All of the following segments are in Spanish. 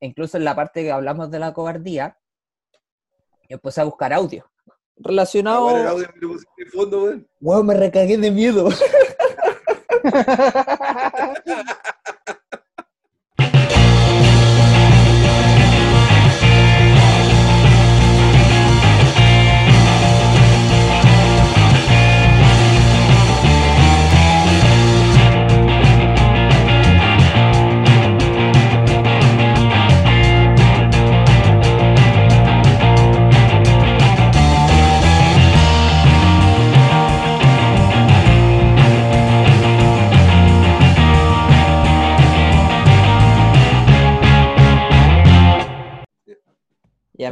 incluso en la parte que hablamos de la cobardía, yo empecé a buscar audio. Relacionado. Ah, el audio de fondo, me recagué de miedo.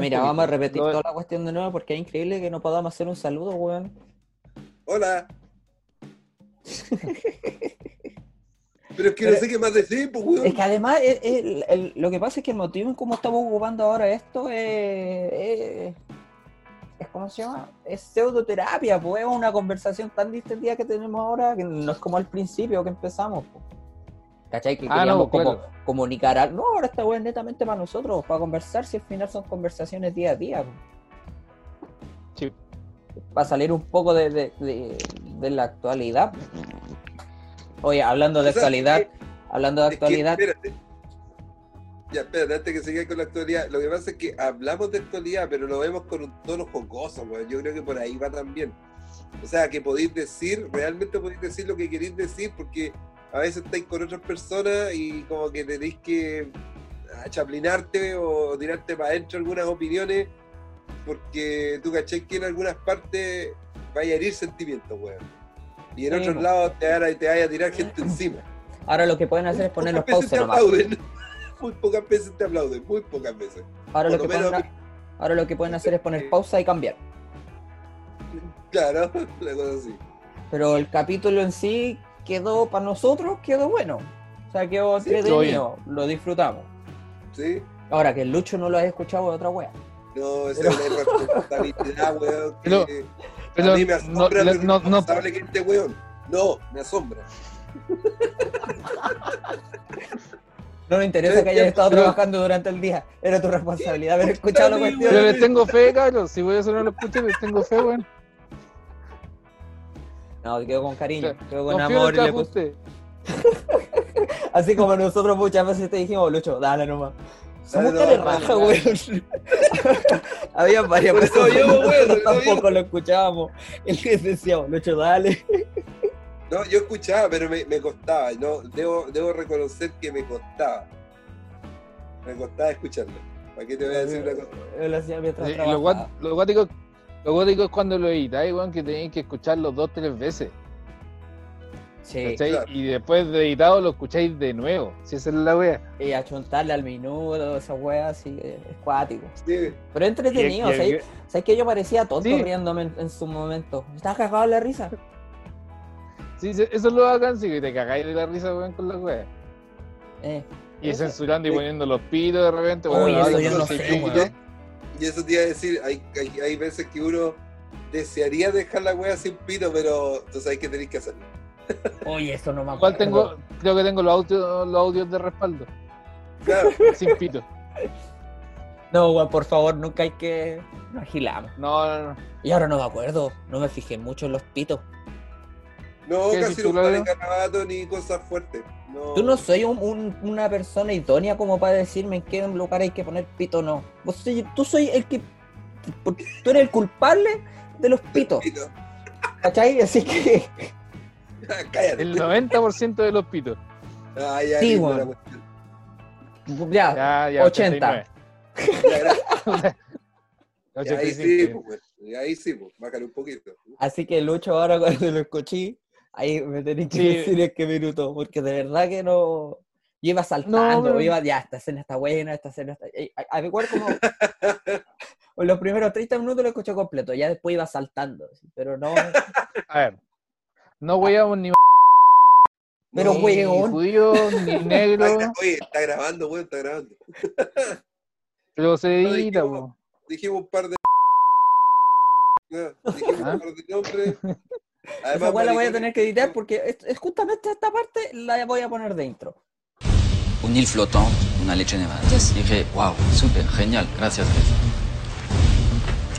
mira, vamos a repetir toda la cuestión de nuevo porque es increíble que no podamos hacer un saludo, weón. Hola. Pero es que no sé qué más decir, pues, weón. Es que además, el- el- el- lo que pasa es que el motivo en cómo estamos ocupando ahora esto es. es, es ¿Cómo se llama? Es pseudoterapia, pues es una conversación tan distendida que tenemos ahora que no es como al principio que empezamos. pues. ¿Cachai? Que Ah, queríamos no, como claro. comunicar algo. No, ahora esta weá es netamente para nosotros, para conversar, si al final son conversaciones día a día. Sí. Para salir un poco de, de- de- de la actualidad. Oye, hablando de actualidad, hablando de es que, actualidad. espérate. Ya, espérate, antes que siga con la actualidad. Lo que pasa es que hablamos de actualidad, pero lo vemos con un tono jocoso, weón. Yo creo que por ahí va también. O sea, que podéis decir, realmente podéis decir lo que queréis decir, porque a veces estáis con otras personas y como que tenéis que ah, chaplinarte o tirarte para adentro algunas opiniones, porque tú caché que en algunas partes vaya a herir sentimientos, weón. Y en Sí, otros lados te vaya, te vaya a tirar gente encima. Ahora lo que pueden hacer es poner los te nomás. aplauden. Muy pocas veces te aplauden, muy pocas veces. Ahora lo, que lo pueden, ahora lo que pueden hacer es poner pausa y cambiar. Claro, una cosa así. Pero el capítulo en sí quedó para nosotros, quedó bueno. O sea, quedó Sí, entretenido, lo disfrutamos. ¿Sí? Ahora que el Lucho no lo haya escuchado de otra wea. No, esa es una irresponsabilidad, weón. que Pero- Pero a mí me no, asombra le- lo no, no, que este weón. No, me asombra. No nos interesa que hayas estado Pero- trabajando durante el día. Era tu responsabilidad haber escuchado la cuestión. pero les tengo fe, cabrón. Si voy a sonar lo escuché, les tengo fe, weón. No, quedó con cariño, quedó con Confío en amor. el y le. Así como nosotros muchas veces te dijimos, Lucho, dale nomás. Somos Dale nomás, raja, weón. Había varias veces eso yo, nosotros eso tampoco yo. lo escuchábamos. Y les decíamos, Lucho, dale. No, yo escuchaba, pero me, me costaba. No, debo, debo reconocer que me costaba. Me costaba escucharlo. ¿Para qué te voy a decir una cosa? Yo lo hacía mientras Sí, trabajaba. lo guático lo guático es cuando lo editáis, weón, que tenéis que escucharlo dos, tres veces. Sí, claro. Y después de editado lo escucháis de nuevo. Si esa es la wea. y achuntarle al minuto, esa wea así, es cuático. Sí, Pero es entretenido, Y- y- ¿sabes? ¿Sabes que yo parecía tonto Sí. riéndome en, en su momento? Estaba cagado de la risa. Sí, sí, eso es lo bacán, sí, que te cagáis de la risa, weón, con la wea. Eh. Y censurando y poniendo los pitos de repente, Uy, weón. eso yo no sé. Y eso te iba a decir, hay, hay, hay veces que uno desearía dejar la wea sin pito, pero tú sabes que tenés que hacerlo. Oye, eso no me acuerdo. tengo, creo que tengo los audios, los audios de respaldo, Claro, sin pito. No, weón, por favor, nunca hay que. Nos agilamos. No, no, no. Y ahora no me acuerdo. No me fijé mucho en los pitos. No ¿Qué casi no Claudio? carabato ni cosas fuertes. No, Tú no soy un- un- una persona idónea como para decirme en qué lugar hay que poner pito o no. Vos soy- tú soy el que. porque Tú eres el culpable de los pitos. Pito. ¿Cachai? Así que. Cállate. El 90% de los pitos. Ah, ya, Sí, cuestión. Ya, Ya, ya, 80. 89. Ya, gracias. Ya, ahí 85. sí, pues, ahí sí, pues, bájale un poquito. Así que Lucho, ahora cuando lo escuché, ahí me tenéis que Sí. decir en qué minuto, porque de verdad que no. Yo iba saltando, pero- iba, ya, esta escena está buena, esta escena está. eh, A, a mi cuerpo como. en los primeros 30 minutos lo escuché completo, ya después iba saltando, pero no. A ver, no weamos ni, Pero, No, ni weón. judío, ni negro, está- Oye, está grabando, weón, está grabando. pero se No dijimos-. Dijimos un par de. No, dijimos ¿Ah? un par de nombres. Esa weá la voy a tener que editar porque es, es justamente esta parte la voy a poner de intro. Une île flottante, una leche nevada. Dije, wow, súper, genial, gracias. Alex".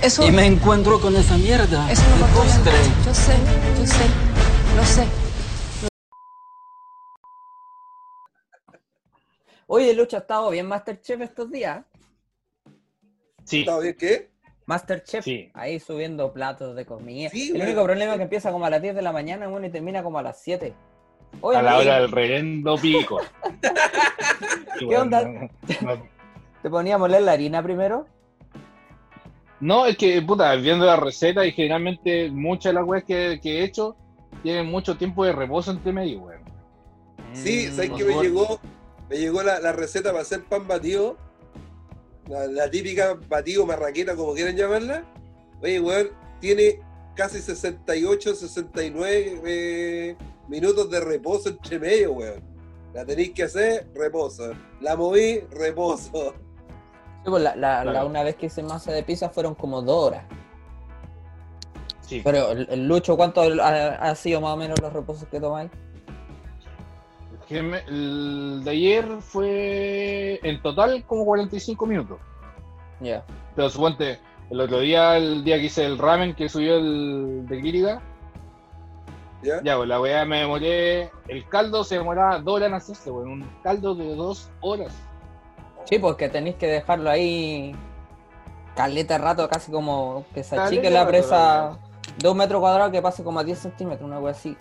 Eso, Y me encuentro con esa mierda. eso no postre. Yo sé, yo sé, lo sé. Oye, Lucho, ha estado bien Masterchef estos días. Sí, ¿Está bien qué? Masterchef, Sí. ahí subiendo platos de comida. Sí, el único problema es que empieza como a las 10 de la mañana bueno, y termina como a las 7. Oye, a la hora del reverendo pico. ¿Qué onda? No, no- ¿Te ponía a moler la harina primero? no, es que, puta, viendo la receta y generalmente muchas de las weas que, que he hecho tienen mucho tiempo de reposo entre medio, weón. Sí, ¿sabes Mm, que me llegó? Me llegó la, la receta para hacer pan batido. La, la típica batido marraqueta, como quieran llamarla. Oye, weón, tiene casi 68, 69 eh, minutos de reposo entre medio, weón. La tenéis que hacer, reposo. La moví, reposo. Sí, pues la, la- Claro. la una vez que hice masa de pizza fueron como dos horas. Sí. Pero el, el Lucho, ¿cuánto ha, ha sido más o menos los reposos que tomáis? Que me- el de ayer fue en total como 45 minutos. Ya. Pero suponte, el otro día, el día que hice el ramen que subió el de Clínica, ¿Ya? ya, pues la weá me demoré. El caldo se demoraba dos horas en hacerse, weón. Un caldo de dos horas. Sí, porque tenéis que dejarlo ahí caleta de rato, casi como que se achique la rato, presa de un metro cuadrado que pase como a 10 centímetros, una wea así.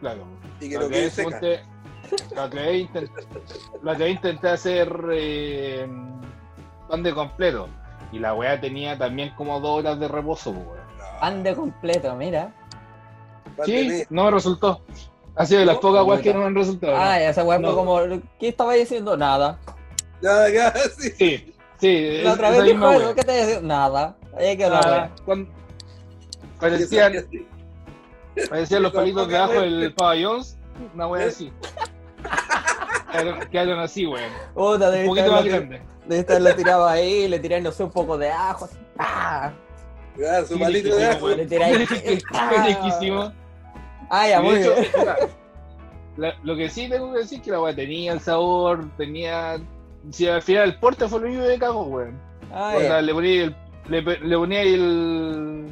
Claro. Y que La vez, seca. suponte, la intent- vez intenté hacer eh, pan de completo. Y la weá tenía también como dos horas de reposo, weón. Pan de completo, mira. Sí, no me resultó. Ha sido de las pocas weas que no me han resultado. ¿no? Ah, esa wea No. fue como, ¿qué estaba diciendo? Nada. Ya, sí. Sí, sí. La es- otra vez dijo eso. ¿qué te decía? Nada. Ahí quedó la cuando- Parecían, parecían los palitos de ajo del John's, una wea así. Quedaron, así, weón. Un poquito más grande. debiste haberlo tirado ahí, le tiráis, no sé, un poco de ajo. Ya, su Sí, palito de ajo. Le tiráis. ¡pah! Riquísimo. Ah, ya, Y de muy hecho, bien. puta, la- lo que sí tengo que decir es que la weá tenía el sabor, tenía. Si al final el porte fue lo mismo de cago, weón. Ah, O sea, le ponía el. Le, le ponía el.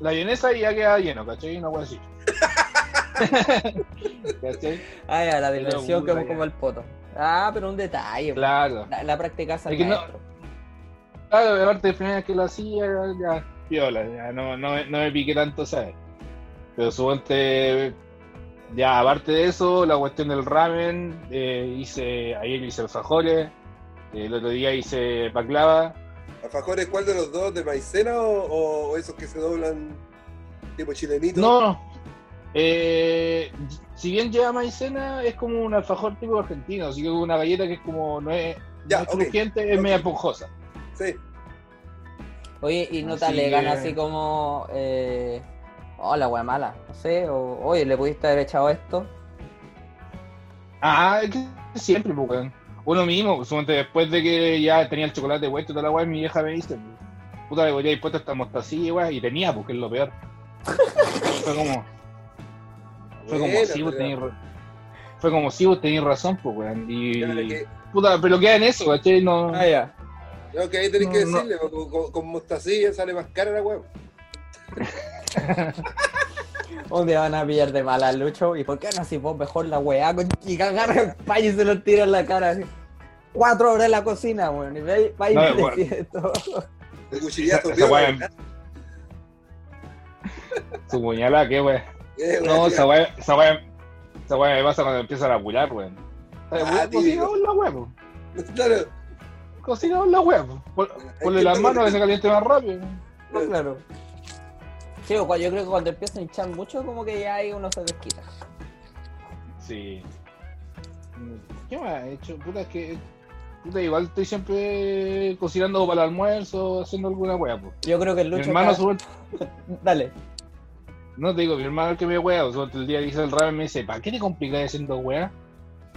La y ya quedaba lleno, ¿cachai? Una weá así. ¿Cachai? Ah, ya, la dimensión que es como el poto. Ah, pero un detalle. Claro. La, la no- maestro. Claro, aparte de primera vez que lo hacía, ya, piola, ya no, no, me- no me piqué tanto, ¿sabes? Pero suponte, ya aparte de eso, la cuestión del ramen, eh, hice, ayer hice alfajores, el otro día hice baklava, ¿Alfajores cuál de los dos? ¿De maicena o, esos que se doblan tipo chilenito? no, eh, si bien lleva maicena, es como un alfajor tipo argentino, así que es una galleta que es como, no es, Ya, no es ok. crujiente, es media esponjosa. Sí. Oye, y no te alegan así como. Eh, oh, la wea mala. No sé. O, oye, le pudiste haber echado esto. Ah, es que siempre, pues, weón. Uno mismo, pues, suponte, después de que ya tenía el chocolate puesto y toda la weá, mi vieja me dice, puta, le voy a ir puesto esta mostacilla, weá, y tenía, porque es lo peor. Fue como, fue como, sí, vos ra- Fue como, sí, vos tenías razón, pues, weón. Y, que- puta, pero queda en eso, ¿cachai? No, Ah, ya. No, que ahí tenés que No, no. decirle, con, con- con mostacilla sale más cara la huevo. Un día van a pillar de mala al Lucho. ¿Y por qué no así vos mejor la weá? Con... Y agarra el payo y se lo tira en la cara. Así. Cuatro horas en la cocina, weón. Y ve, va y No, bueno. todo. Su puñalada, qué weón. No, esa weá, esa weá, esa weá me pasa cuando empiezan a apurar, weón. Ah, la weá, pues. Claro. Cocinamos la weá. Pon- Ponle las manos a que se caliente más rápido. No, claro. Sí, cua- yo creo que cuando empieza a hinchar mucho, como que ya ahí uno se desquita. Sí. ¿Qué me ha hecho? Puta, es que. Puta, igual estoy siempre cocinando para el almuerzo, haciendo alguna wea, pues. Yo creo que el Mi Lucho. hermano, está- suponte- Dale. no te digo, mi hermano el que me wea, suponte el día hice el ramen me dice, ¿para qué te complicas haciendo wea?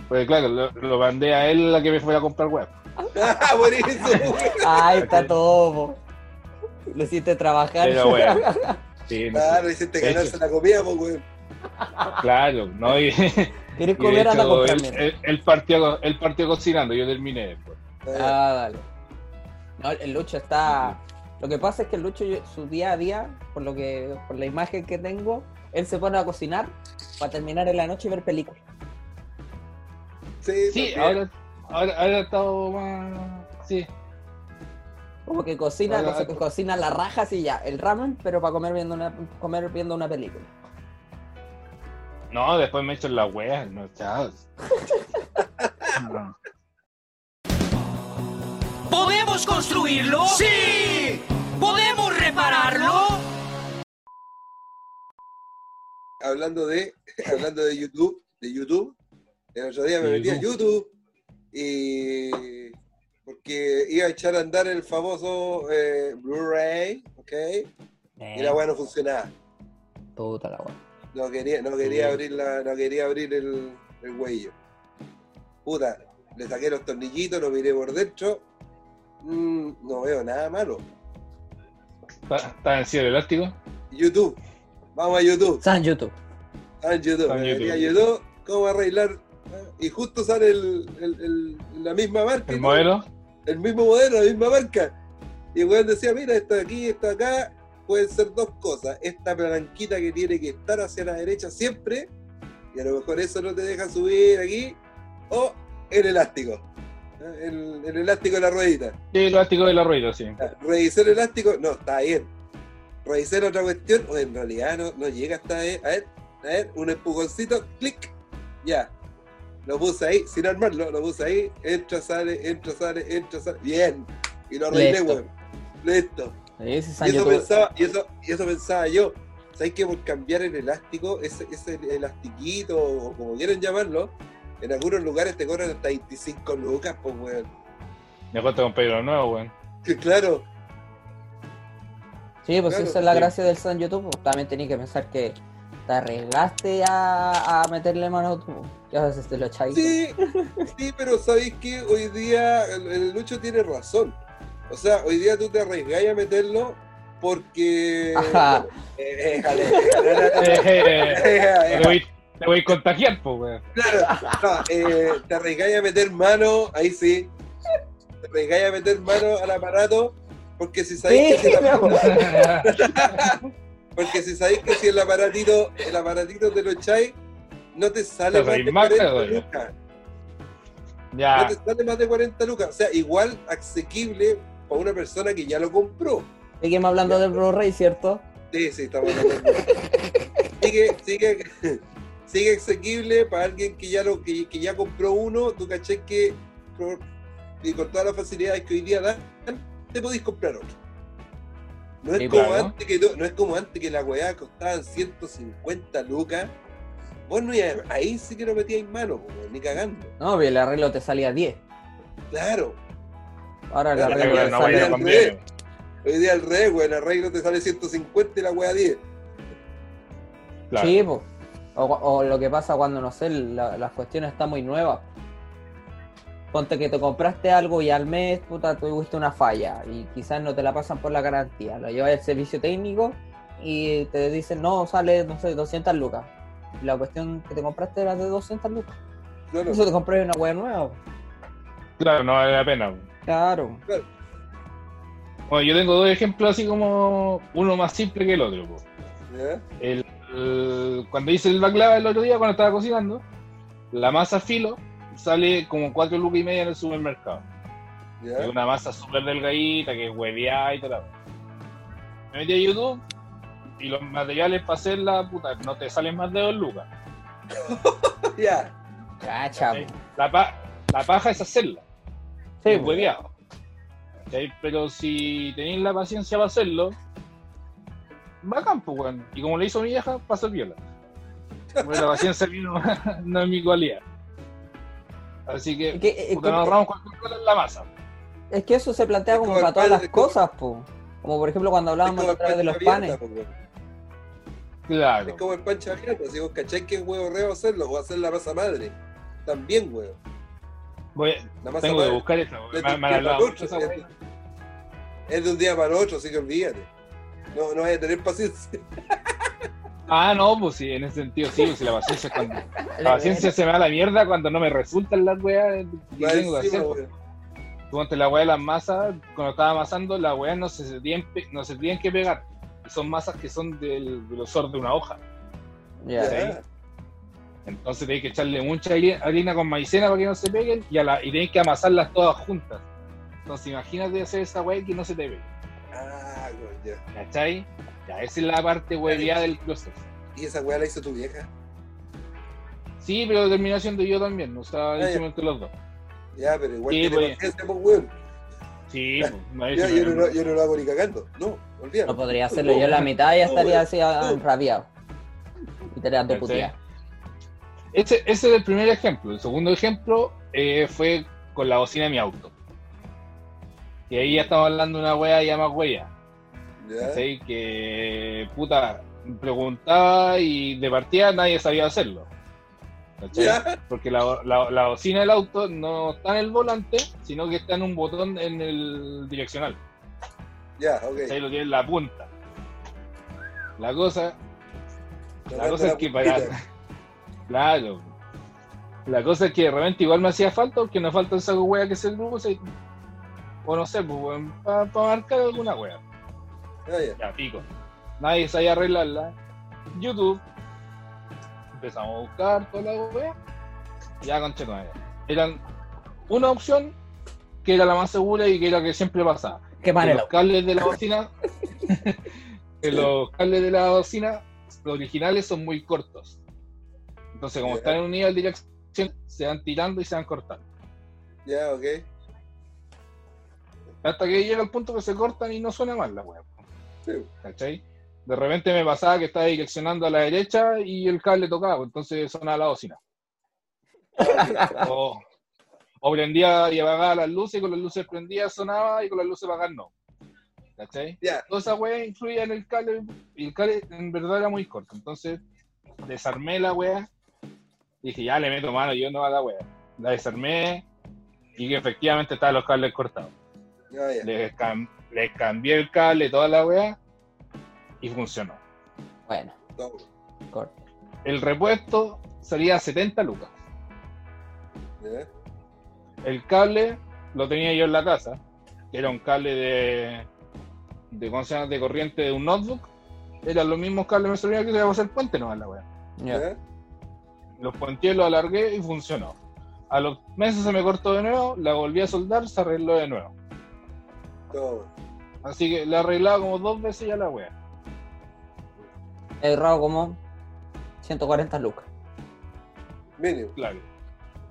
Pues claro, lo, lo mandé a él a que me fuera a comprar wea. Ah, buenísimo. Ay, está todo. po. Lo hiciste trabajar. Pero bueno. Sí, no. Claro, hiciste De ganarse la comida, pues, weón. Claro, ¿no? Y, ¿Quieres y comer? Anda a él, él- él partió, él partió cocinando, yo terminé después. Ah, dale. No, el Lucho está. Lo que pasa es que el Lucho, su día a día, por lo que, por la imagen que tengo, él se pone a cocinar para terminar en la noche y ver películas. Sí, Sí, ahora, ahora, ahora he estado más. Sí, Como que cocina, Ahora- no sé, que cocina las rajas y ya, el ramen, pero para comer viendo una, comer viendo una película. no, después me he hecho la wea, no, chao. No. ¿Podemos construirlo? ¡Sí! ¿Podemos repararlo? hablando de hablando de YouTube, de YouTube, el otro día me metí a. YouTube y porque iba a echar a andar el famoso eh, Blu-ray, ¿ok? Y la weá no funcionaba. Puta la weá. No quería, no quería Sí. abrir la, no quería abrir el, el huello. Puta, le saqué los tornillitos, lo miré por dentro. Mm, no veo nada malo. ¿Está, en cielo elástico? YouTube. Vamos a YouTube. Está en YouTube. En YouTube. Está en Me YouTube. YouTube, ¿Cómo arreglar? Y justo sale el, el- el- la misma marca. ¿El modelo? El mismo modelo, la misma marca. Y el weón decía, mira, esto de aquí, esto de acá, pueden ser dos cosas. Esta palanquita que tiene que estar hacia la derecha siempre, y a lo mejor eso no te deja subir aquí, o el elástico. El, el elástico de la ruedita. Sí, el elástico de la rueda, sí. Revisé el elástico, no, está bien. Revisé la otra cuestión, o en realidad no, no llega hasta ahí. A ver, a ver, un empujoncito, clic, ya. Lo puse ahí, sin armarlo, lo puse ahí, entra, sale, entra, sale, entra, sale. Bien. Y lo arreglé, Listo. weón. Listo. Y eso, pensaba, y, eso, y eso pensaba yo. ¿Sabes que por cambiar el elástico, ese, ese elastiquito, o como quieran llamarlo, en algunos lugares te cobran hasta 25 lucas, pues, weón. Mejor te compré uno nuevo, weón. Que claro, Sí, pues Claro, esa es la sí. gracia del San YouTube. pues, También tenías que pensar que te arriesgaste a, a meterle mano a tu. Ya a veces te lo echáis. Sí, sí, pero sabéis que hoy día el, el Lucho tiene razón. O sea, hoy día tú te arriesgáis a meterlo porque. Ajá. Déjale, déjale, Eh, eh, te, voy, te voy a contagiar, pues, weón. Claro, no, eh, te arriesgáis a meter mano, ahí sí. Te arriesgáis a meter mano al aparato porque si sabéis que si el aparato- porque si sabéis que si el aparatito, el aparatito te lo echáis, no te sale más de más, 40 weón. lucas. No Ya, te sale más de 40 lucas. O sea, igual asequible para una persona que ya lo compró. Seguimos hablando del Blu-ray, ¿cierto? Sí, sí, estamos hablando. sigue, sigue, sigue asequible para alguien que ya lo que, que ya compró uno. Tú caché que por- y con todas las facilidades que hoy día dan, te podéis comprar otro. No es, Sí, como claro. antes que, no es como antes que la weá costaban 150 lucas. Vos no ibas- ahí sí que no metíais mano, ni cagando. No, pero el arreglo te salía 10. Claro. Ahora el arreglo te no sale al revés. Hoy día al revés, weón, el arreglo te sale 150 y la weá 10. Claro. Sí. O, o lo que pasa cuando, no sé, la- las cuestiones están muy nuevas. Ponte que te compraste algo y al mes, puta, tuviste una falla y quizás no te la pasan por la garantía. Lo llevas al servicio técnico y te dicen, no, sale, no sé, 200 lucas. La cuestión que te compraste era de 200 lucas. Claro. Eso te compré una wea nueva. Claro, no vale la pena. Claro. Bueno, yo tengo dos ejemplos así como uno más simple que el otro. El, el- cuando hice el baklava el otro día, cuando estaba cocinando, la masa filo sale como 4 lucas y media en el supermercado. Es una masa súper delgadita, que hueveada y tal. Me metí a YouTube y los materiales para hacerla, puta, no te salen más de 2 lucas. Ya. Cacha. po. La, pa- la paja es hacerla. Sí, es po. hueveado. ¿Cachai? Pero si tenéis la paciencia para hacerlo, bacán, pues, weón. Y como le hizo mi vieja, pasó viola. Porque la paciencia no, no es mi cualidad. Así que, Es que, es que- nos ahorramos cualquier cosa en la masa. es que eso se plantea Es como como para todas las cosas, po. Como por ejemplo cuando hablábamos de los panes. abierta, po, weón. Claro. Es como el pancha abierta. Si vos cacháis que es huevo reo hacerlo o hacer la masa madre. También, weón. Voy- La masa tengo que buscar esa, es- de un día para el otro, así que olvídate. No, no vaya a tener paciencia. Ah, no, pues sí, en ese sentido sí, pues si la paciencia es cuando. La paciencia se me da la mierda cuando no me resultan las weas que Va tengo que encima, hacer. Durante la wea de las masas, cuando estaba amasando, las weas no se tenían, no se tenían que pegar. Son masas que son del grosor de una hoja. Ya. Ya. Entonces tenéis que echarle mucha hari- harina con maicena para que no se peguen y, a la, y tenéis que amasarlas todas juntas. Entonces imagínate hacer esa wea que no se te pegue. Ah, ya. ¿Cachai? Ya, esa es la parte hueviada del proceso. Y esa weá la hizo tu vieja. Sí, pero terminó siendo yo también, o sea, Ah, entre los dos. Ya, pero igual Sí, tiene pues. Sí, Ya. pues, Ya, yo, no, lo- yo no lo hago ni cagando. No, olvídalo. No podría hacerlo yo en la mitad y ya estaría así ah, No. rabiado. Y estaría de putear. Ese, ese es el primer ejemplo. El segundo ejemplo eh, fue con la bocina de mi auto. Y ahí ya estamos hablando de una wea ya más wea. Ya. ¿cachai? Que puta preguntaba y de partida nadie sabía hacerlo. Porque la, la- la bocina del auto no está en el volante, sino que está en un botón en el direccional. Ya, ok. Ahí lo tiene en la punta. La cosa, la cosa es que para. Claro. La cosa es que de repente igual me hacía falta, porque no falta el saco wea que es el grupo, se- o no sé, pues, para marcar alguna wea. Ah, ya. Ya, pico. Nadie sabía arreglarla. YouTube. Empezamos a buscar toda la wea. Ya con Eran una opción que era la más segura y que era la que siempre pasaba. Qué que los cables de la bocina que los cables de la bocina los originales son muy cortos entonces como Ya. están unidos al dirección se van tirando y se van cortando Ya, ok. hasta que llega el punto que se cortan y no suena mal la web Sí. ¿cachai? De repente me pasaba que estaba direccionando a la derecha y el cable tocaba entonces sonaba la bocina o, o prendía y apagaba las luces y con las luces prendía sonaba y con las luces apagadas no ¿cachai? Toda esa weá influía en el cable y el cable en verdad era muy corto. Entonces desarmé la weá. Dije, ya le meto mano yo no a la weá. La desarmé y que efectivamente estaban los cables cortados. Cam- le cambié el cable, toda la weá y funcionó. Bueno, corto. El repuesto salía 70 lucas. El cable lo tenía yo en la casa, que era un cable de, de, ¿cómo se llama? de corriente de un notebook. Eran los mismos cables que me servían que se iba a hacer puente no la weá. Los puenteé, los alargué y funcionó. A los meses se me cortó de nuevo, la volví a soldar, se arregló de nuevo. Así que la arreglaba como dos veces ya la wea. He ahorrado como 140 lucas. Mínimo. Claro.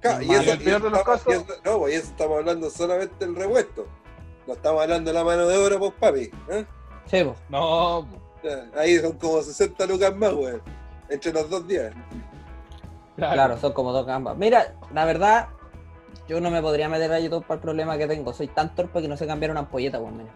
Ca- y eso- el peor de los estamos- casos- y eso- no, pues y eso estamos hablando solamente del repuesto. No estamos hablando de la mano de obra, pues papi. ¿eh? Sí, pues. No, Ahí son como 60 lucas más, weón. Entre los dos días. claro. Claro, son como dos gambas. Mira, la verdad, yo no me podría meter a YouTube para el problema que tengo. Soy tan torpe que no sé cambiar una ampolleta, weón. mira.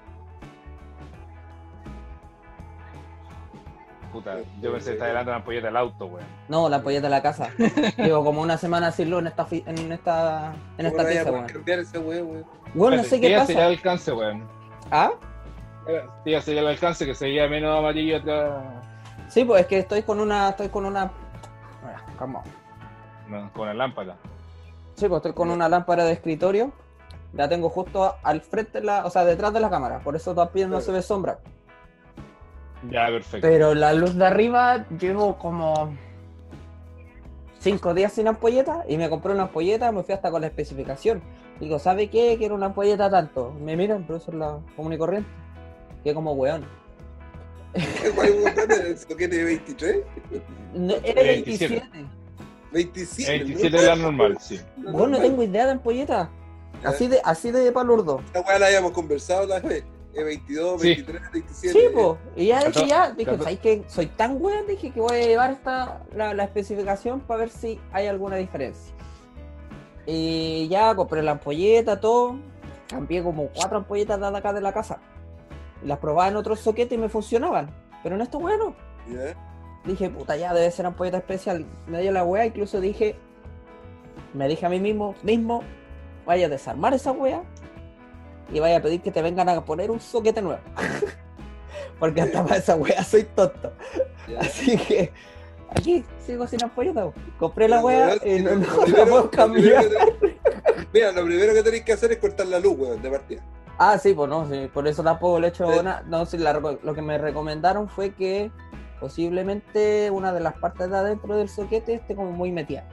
Puta, yo pensé que estaba delante de la ampolleta del auto, weón. No, la ampolleta de la casa. Llevo como una semana sin luz en esta, fi- en esta, en esta ¿Cómo la pieza, weón. weón, no sé qué Ya sería pasa. el alcance, weón. ¿Ah? Ya sería el alcance que sería menos amarillo atrás. Sí, pues es que estoy con una, estoy con una. Calma. No, con la lámpara. Sí, pues estoy con una lámpara de escritorio. La tengo justo al frente, de la, o sea, detrás de la cámara. Por eso también no se ve sombra. Ya, perfecto. Pero la luz de arriba llevo como cinco días sin ampolleta y me compré una ampolleta, me fui hasta con la especificación. Digo, ¿sabe qué? Quiero una ampolleta tanto. Me miran, pero eso es la común y corriente. Que como weón. ¿Qué tiene 23? No, era 27. 27. 27. 27 es la normal, sí. Weón, no tengo idea de ampolleta. Así de, así de palurdo. Esta weá la habíamos conversado la vez. Es 22, Sí. 23, 27. Sí, pues. Y ya dije, ya, dije, ¿sabes qué? Soy tan weón, dije que voy a llevar esta, la, la especificación para ver si hay alguna diferencia. Y ya compré la ampolleta, todo. Cambié como cuatro ampolletas de acá de la casa. Las probaba en otros soquetes y me funcionaban. Pero en esto, bueno, Ya. dije, puta, ya debe ser ampolleta especial. Me dio la weá, incluso dije, me dije a mí mismo, mismo, vaya a desarmar esa weá y vaya a pedir que te vengan a poner un soquete nuevo. Porque hasta para esa weá soy tonto. Así que aquí sigo sin ampolleta. po. Compré la weón, y no, no la puedo cambiar. Mira, lo primero que tenéis que hacer es cortar la luz, weón, de partida. Ah, sí, pues no, sí, por eso tampoco le he hecho Sí. nada. No, sí, la lo que me recomendaron fue que posiblemente una de las partes de adentro del soquete esté como muy metida.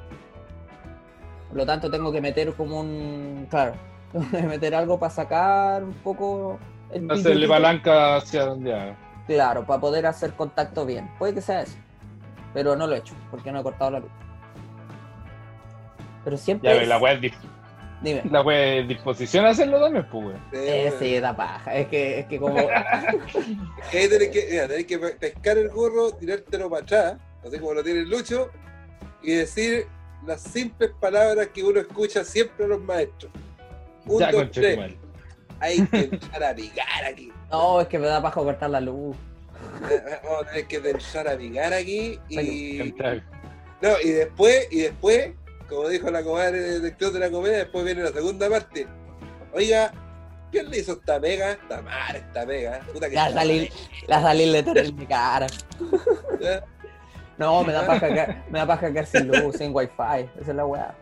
Por lo tanto, tengo que meter como un. Claro, meter algo para sacar un poco. el Hacerle palanca hacia donde haga. Claro, para poder hacer contacto bien. Puede que sea eso. Pero no lo he hecho, porque no he cortado la luz. Pero siempre. Ya es- la es dis- Dime. la es disposición a hacerlo también, pues weón. Sí, Eh, sí, da paja. Es que, es que como. Que ahí tenés que, mira, tenés que pe- pescar el gorro, tirártelo para atrás, así como lo tiene el Lucho, y decir las simples palabras que uno escucha siempre a los maestros. Un, Ya, dos, tres. Hay que entrar a picar aquí. No, es que me da paja cortar la luz. Vamos a tener que entrar a picar aquí y. No, y después, y después, como dijo la comadre del Club de la Comedia, después viene la segunda parte. Oiga, ¿quién le hizo esta mega? Esta madre, esta mega. Puta que La está salí, la salí en mi cara. mal, No, me da paja quedar, me da paja quedar sin luz, sin wifi. Esa es la weá.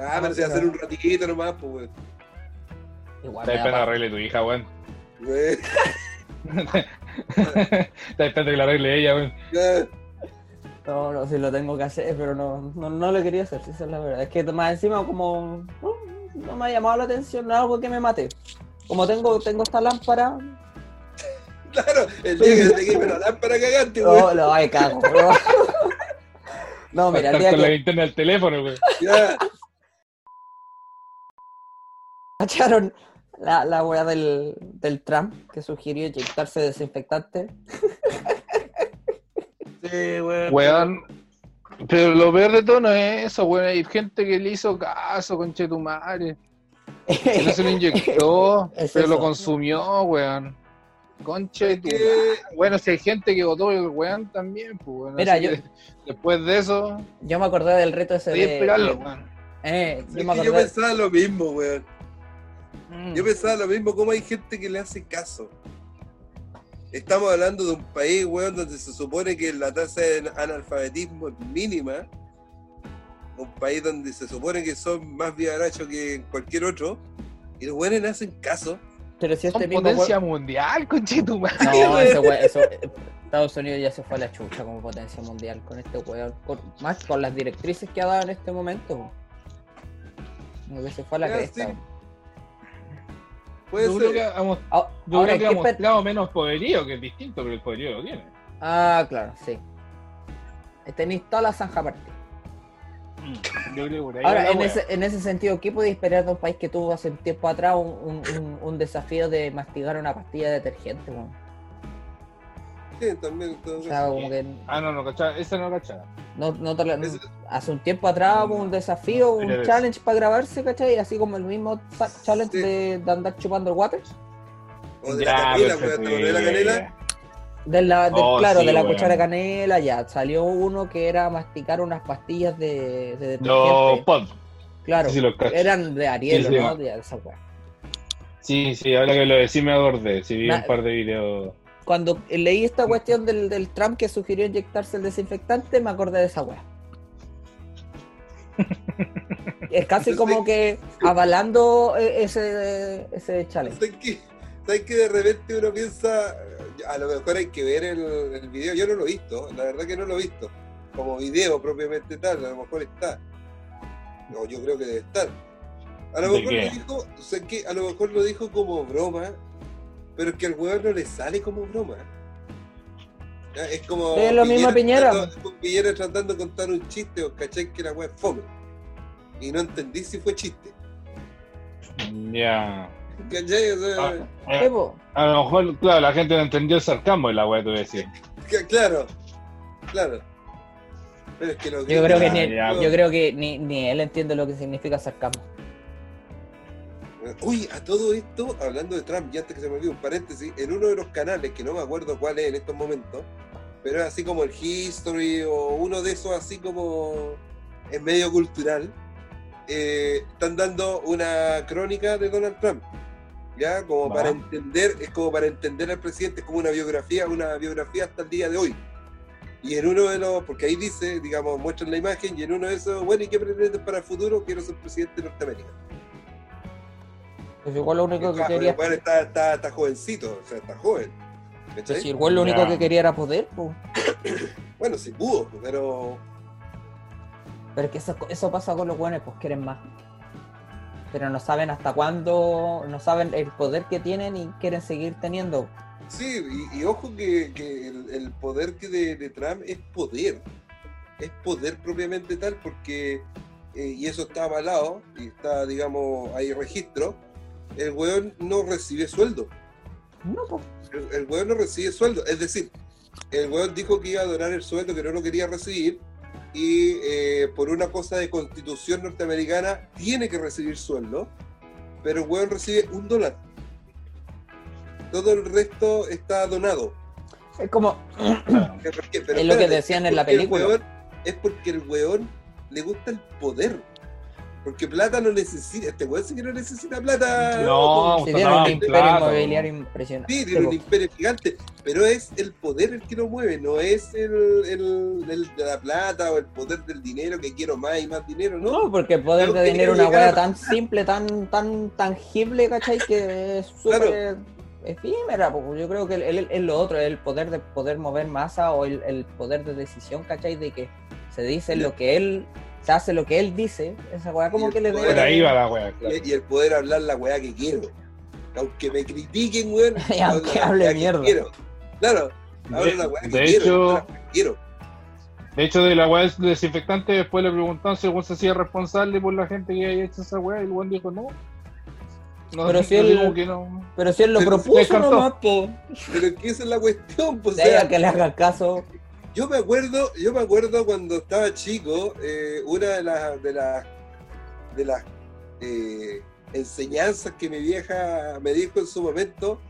Ah, pero si va a hacer un ratito nomás, pues, weón. Igual esperando paja. arregle tu hija, weón. Está esperando que la arregle ella, weón. No, no, sí lo tengo que hacer, pero no, no, no lo quería hacer, sí, esa es la verdad. Es que más encima como no, no me ha llamado la atención, no es algo que me mate. Como tengo, tengo esta lámpara, Claro, el día que te queme la lámpara cagante, no, weón. lo ay, cago. bro. No, mira, el día con la que linterna del teléfono, weón. Ya. cacharon la, la weá del, del Trump que sugirió inyectarse desinfectante. Sí, weón. Weón. Pero lo peor de todo no es eso, weón. Hay gente que le hizo caso, conche tu madre. Que no se lo inyectó, Es pero lo consumió, weón. Conche Es tu que- madre. Bueno, si hay gente que votó el weón también, pues weón. Mira, yo- después de eso, Yo me acordé del reto ese de... esperarlo, weón. Eh, yo yo pensaba lo mismo, weón. Mm. Yo pensaba lo mismo, cómo hay gente que le hace caso. Estamos hablando de un país, weón, donde se supone que la tasa de analfabetismo es mínima. Un país donde se supone que son más vivarachos que en cualquier otro. Y los weones le hacen caso. Pero si este mismo... potencia mundial, conche tu madre. No, ese we- eso, Estados Unidos ya se fue a la chucha como potencia mundial con este weón. con- más con las directrices que ha dado en este momento. Como que se fue a la cresta. sí. Puede Yo creo ser. que hemos, Ah, yo ahora, creo que ¿qué ha mostrado menos poderío, que es distinto, pero el poderío lo tiene. Ah, claro, sí. Tenéis toda la zanja partida. Yo creo que por ahí va Ahora, en ese, en ese sentido, ¿qué podéis esperar de un país que tuvo hace un tiempo atrás un, un- un- un desafío de mastigar una pastilla de detergente? También. en todo O sea, caso. como que Ah, no, no, cachaba. Esa no cachaba. no, no hace un tiempo atrás hubo un desafío, un Mira, challenge para grabarse, ¿cachai? Así como el mismo challenge Sí. de, de andar chupando el water. O de la canela, weón. ¿Te acordás de la canela? De la, Oh, claro, sí, de la cuchara de canela, ya. Salió uno que era masticar unas pastillas de, de detergente. Pod. claro, sí, eran de Ariel, Sí, sí, ¿no? Ya, esa weá. Sí, sí, ahora que lo decís me acordé. Sí, vi Na- un par de videos. Cuando leí esta cuestión del, del Trump que sugirió inyectarse el desinfectante, me acordé de esa weá. es casi como que avalando eh, ese, ese challenge. ¿Sabes qué? ¿Sabes que de repente uno piensa, a lo mejor hay que ver el, el video? Yo no lo he visto, la verdad que no lo he visto. Como video propiamente tal, a lo mejor está. No, yo creo que debe estar. A lo ¿De mejor lo dijo, o sea, que a lo mejor lo dijo como broma, pero es que al hueón no le sale como broma. Ya, Es como. Es lo mismo Piñera. tratando- Piñera tratando de contar un chiste, o cachai que la weá es fome. Y no entendí si fue chiste. Ya. ¿Cachai? O sea, Ah, Sí, eh, a lo mejor, claro, la gente no entendió el sarcasmo de la weá, te voy a decir. Que- Claro, claro. Pero es que los Yo creo que, ni, ya, yo creo que ni, ni él entiende lo que significa sarcasmo. Uy, a todo esto, hablando de Trump, y antes que se me olvide un paréntesis, en uno de los canales, que no me acuerdo cuál es en estos momentos, pero es así como el History o uno de esos así como en medio cultural, eh, están dando una crónica de Donald Trump. ¿Ya? Como para entender, es como para entender al presidente, es como una biografía, una biografía hasta el día de hoy. Y en uno de los, porque ahí dice, digamos, muestran la imagen, y en uno de esos, bueno, ¿y qué pretendes para el futuro? Quiero ser presidente de Norteamérica. Pues igual lo único que quería. bueno, está, está, está jovencito, o sea, está joven. ¿cachai? Pues igual lo único Ya. que quería era poder, pues. Bueno, sí pudo, pero Pero es que eso, eso pasa con los buenos, pues quieren más. Pero no saben hasta cuándo, no saben el poder que tienen y quieren seguir teniendo. sí, y, y ojo que, que el, el poder que de, de Trump es poder. Es poder propiamente tal porque, eh, y eso está avalado, y está, digamos, hay registro, el weón no recibe sueldo. No. El, el weón no recibe sueldo. Es decir, el weón dijo que iba a donar el sueldo, que no lo quería recibir, y eh, por una cosa de constitución norteamericana tiene que recibir sueldo, pero el weón recibe un dólar. Todo el resto está donado. Es como. Es lo que decían en la película. weón- es porque el weón le gusta el poder. Porque plata no necesita. Este weón sí que no necesita plata. No, pues, tiene no, un imperio plata, inmobiliario impresionante. Sí, tiene un imperio gigante, pero es el poder el que lo mueve, no es el, el- el de la plata o el poder del dinero que quiero más y más dinero, ¿no? No, porque el poder de dinero es una weá tan simple, tan, tan tangible, ¿cachai? Que es súper efímera. po. Yo creo que el- el- es lo otro, el poder de poder mover masa o el, el poder de decisión, ¿cachai? De que se dice lo que él, se hace lo que él dice. Esa weá como que le ahí va la claro. Y, el poder hablar la weá que quiero. Aunque me critiquen, weón. Y aunque hable mierda. quiero. Claro, hablo De- la weá que de quiero. hecho- la que quiero. De hecho, de la weá del desinfectante, después le preguntaron si se hacía responsable por la gente que había hecho esa weá, y el weón dijo no. No, Pero si él- que no. Pero si él lo Pero propuso nomás, po. Pero es que esa es la cuestión, pues. O sea, que le haga caso. Yo me acuerdo, yo me acuerdo cuando estaba chico, eh, una de las de las de las eh, enseñanzas que mi vieja me dijo en su momento,